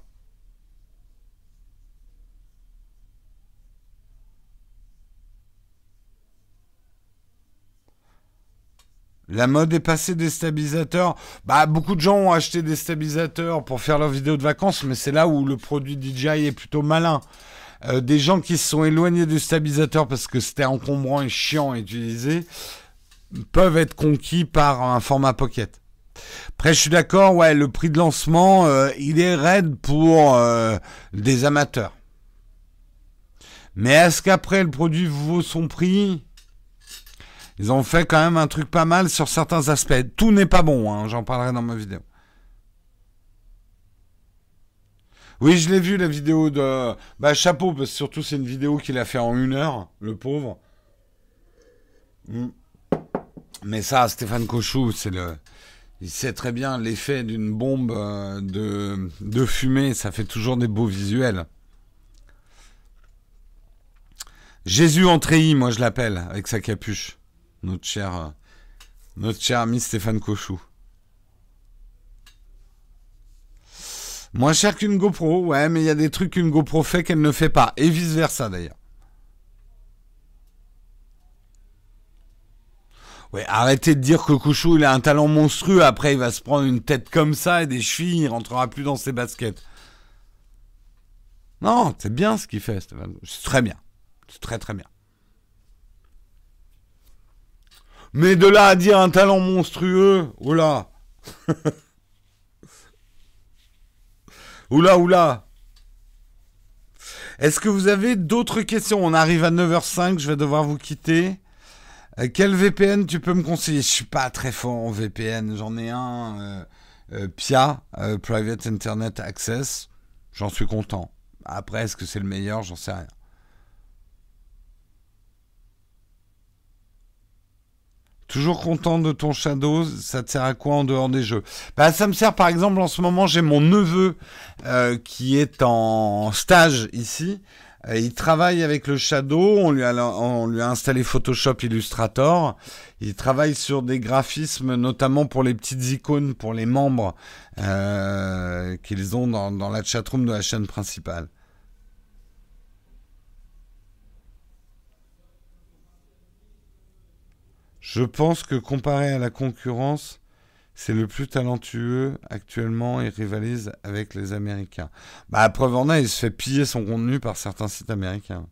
La mode est passée des stabilisateurs. Bah, beaucoup de gens ont acheté des stabilisateurs pour faire leurs vidéos de vacances, mais c'est là où le produit DJI est plutôt malin. Euh, des gens qui se sont éloignés du stabilisateur parce que c'était encombrant et chiant à utiliser peuvent être conquis par un format pocket. Après, je suis d'accord, ouais, le prix de lancement, euh, il est raide pour euh, des amateurs. Mais est-ce qu'après le produit vaut son prix? Ils ont fait quand même un truc pas mal sur certains aspects. Tout n'est pas bon, hein, j'en parlerai dans ma vidéo. Oui, je l'ai vu la vidéo de. Bah, chapeau, parce que surtout c'est une vidéo qu'il a fait en une heure, le pauvre. Hmm. Mais ça, Stéphane Cochou, c'est le. Il sait très bien l'effet d'une bombe euh, de, de fumée, ça fait toujours des beaux visuels. Jésus en treillis, moi je l'appelle, avec sa capuche notre cher, notre cher ami Stéphane Cochou. Moins cher qu'une GoPro, ouais, mais il y a des trucs qu'une GoPro fait qu'elle ne fait pas, et vice versa d'ailleurs. Ouais, arrêtez de dire que Cochou il a un talent monstrueux, après il va se prendre une tête comme ça et des chevilles, il rentrera plus dans ses baskets. Non, c'est bien ce qu'il fait, Stéphane. C'est très bien. C'est très très bien. Mais de là à dire un talent monstrueux, oula. oula, oula. Est-ce que vous avez d'autres questions? On arrive à 9h05, je vais devoir vous quitter. Euh, quel VPN tu peux me conseiller? Je suis pas très fort en VPN, j'en ai un euh, euh, PIA, Private Internet Access. J'en suis content. Après, est-ce que c'est le meilleur? J'en sais rien. Toujours content de ton Shadow, ça te sert à quoi en dehors des jeux? Bah ça me sert par exemple en ce moment j'ai mon neveu euh, qui est en stage ici. Il travaille avec le Shadow, on lui, a, on lui a installé Photoshop Illustrator. Il travaille sur des graphismes notamment pour les petites icônes, pour les membres euh, qu'ils ont dans, dans la chatroom de la chaîne principale. Je pense que comparé à la concurrence, c'est le plus talentueux actuellement et rivalise avec les Américains. Bah, preuve en est, il se fait piller son contenu par certains sites américains.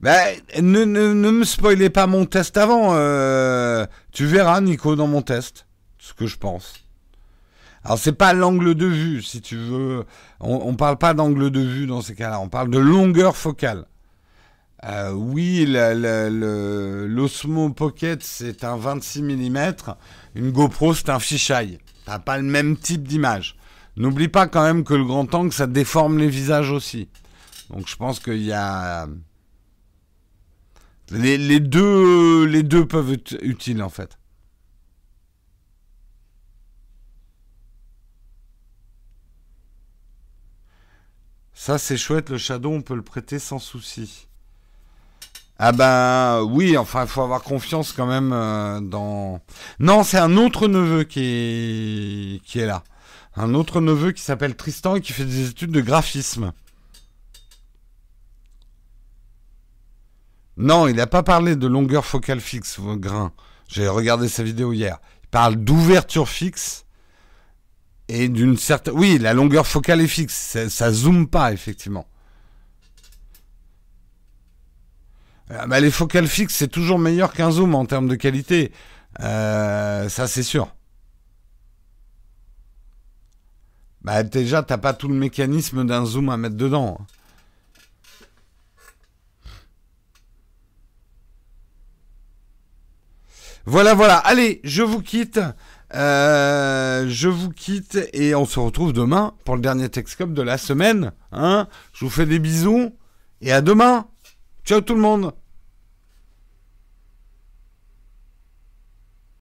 Bah, ne, me spoilez pas mon test avant. Euh, tu verras, Nico, dans mon test, ce que je pense. Alors c'est pas l'angle de vue, si tu veux. On, ne parle pas d'angle de vue dans ces cas-là. On parle de longueur focale. Euh, oui, l'Osmo Pocket c'est un 26 mm. Une GoPro c'est un fisheye. T'as pas le même type d'image. N'oublie pas quand même que le grand angle ça déforme les visages aussi. Donc je pense qu'il y a les, deux les deux peuvent être utiles en fait. Ça, c'est chouette, le Shadow, on peut le prêter sans souci. Ah ben oui, enfin, il faut avoir confiance quand même euh, dans... Non, c'est un autre neveu qui est... là. Un autre neveu qui s'appelle Tristan et qui fait des études de graphisme. Non, il n'a pas parlé de longueur focale fixe, grain. J'ai regardé sa vidéo hier. Il parle d'ouverture fixe et d'une certaine... Oui, la longueur focale est fixe, ça, ça zoome pas, effectivement. Ah, bah, les focales fixes, c'est toujours meilleur qu'un zoom en termes de qualité. Euh, ça, c'est sûr. Bah, déjà, t'as pas tout le mécanisme d'un zoom à mettre dedans. Voilà, voilà. Allez, je vous quitte. Euh, je vous quitte et on se retrouve demain pour le dernier Texcop de la semaine. Hein je vous fais des bisous et à demain. Ciao tout le monde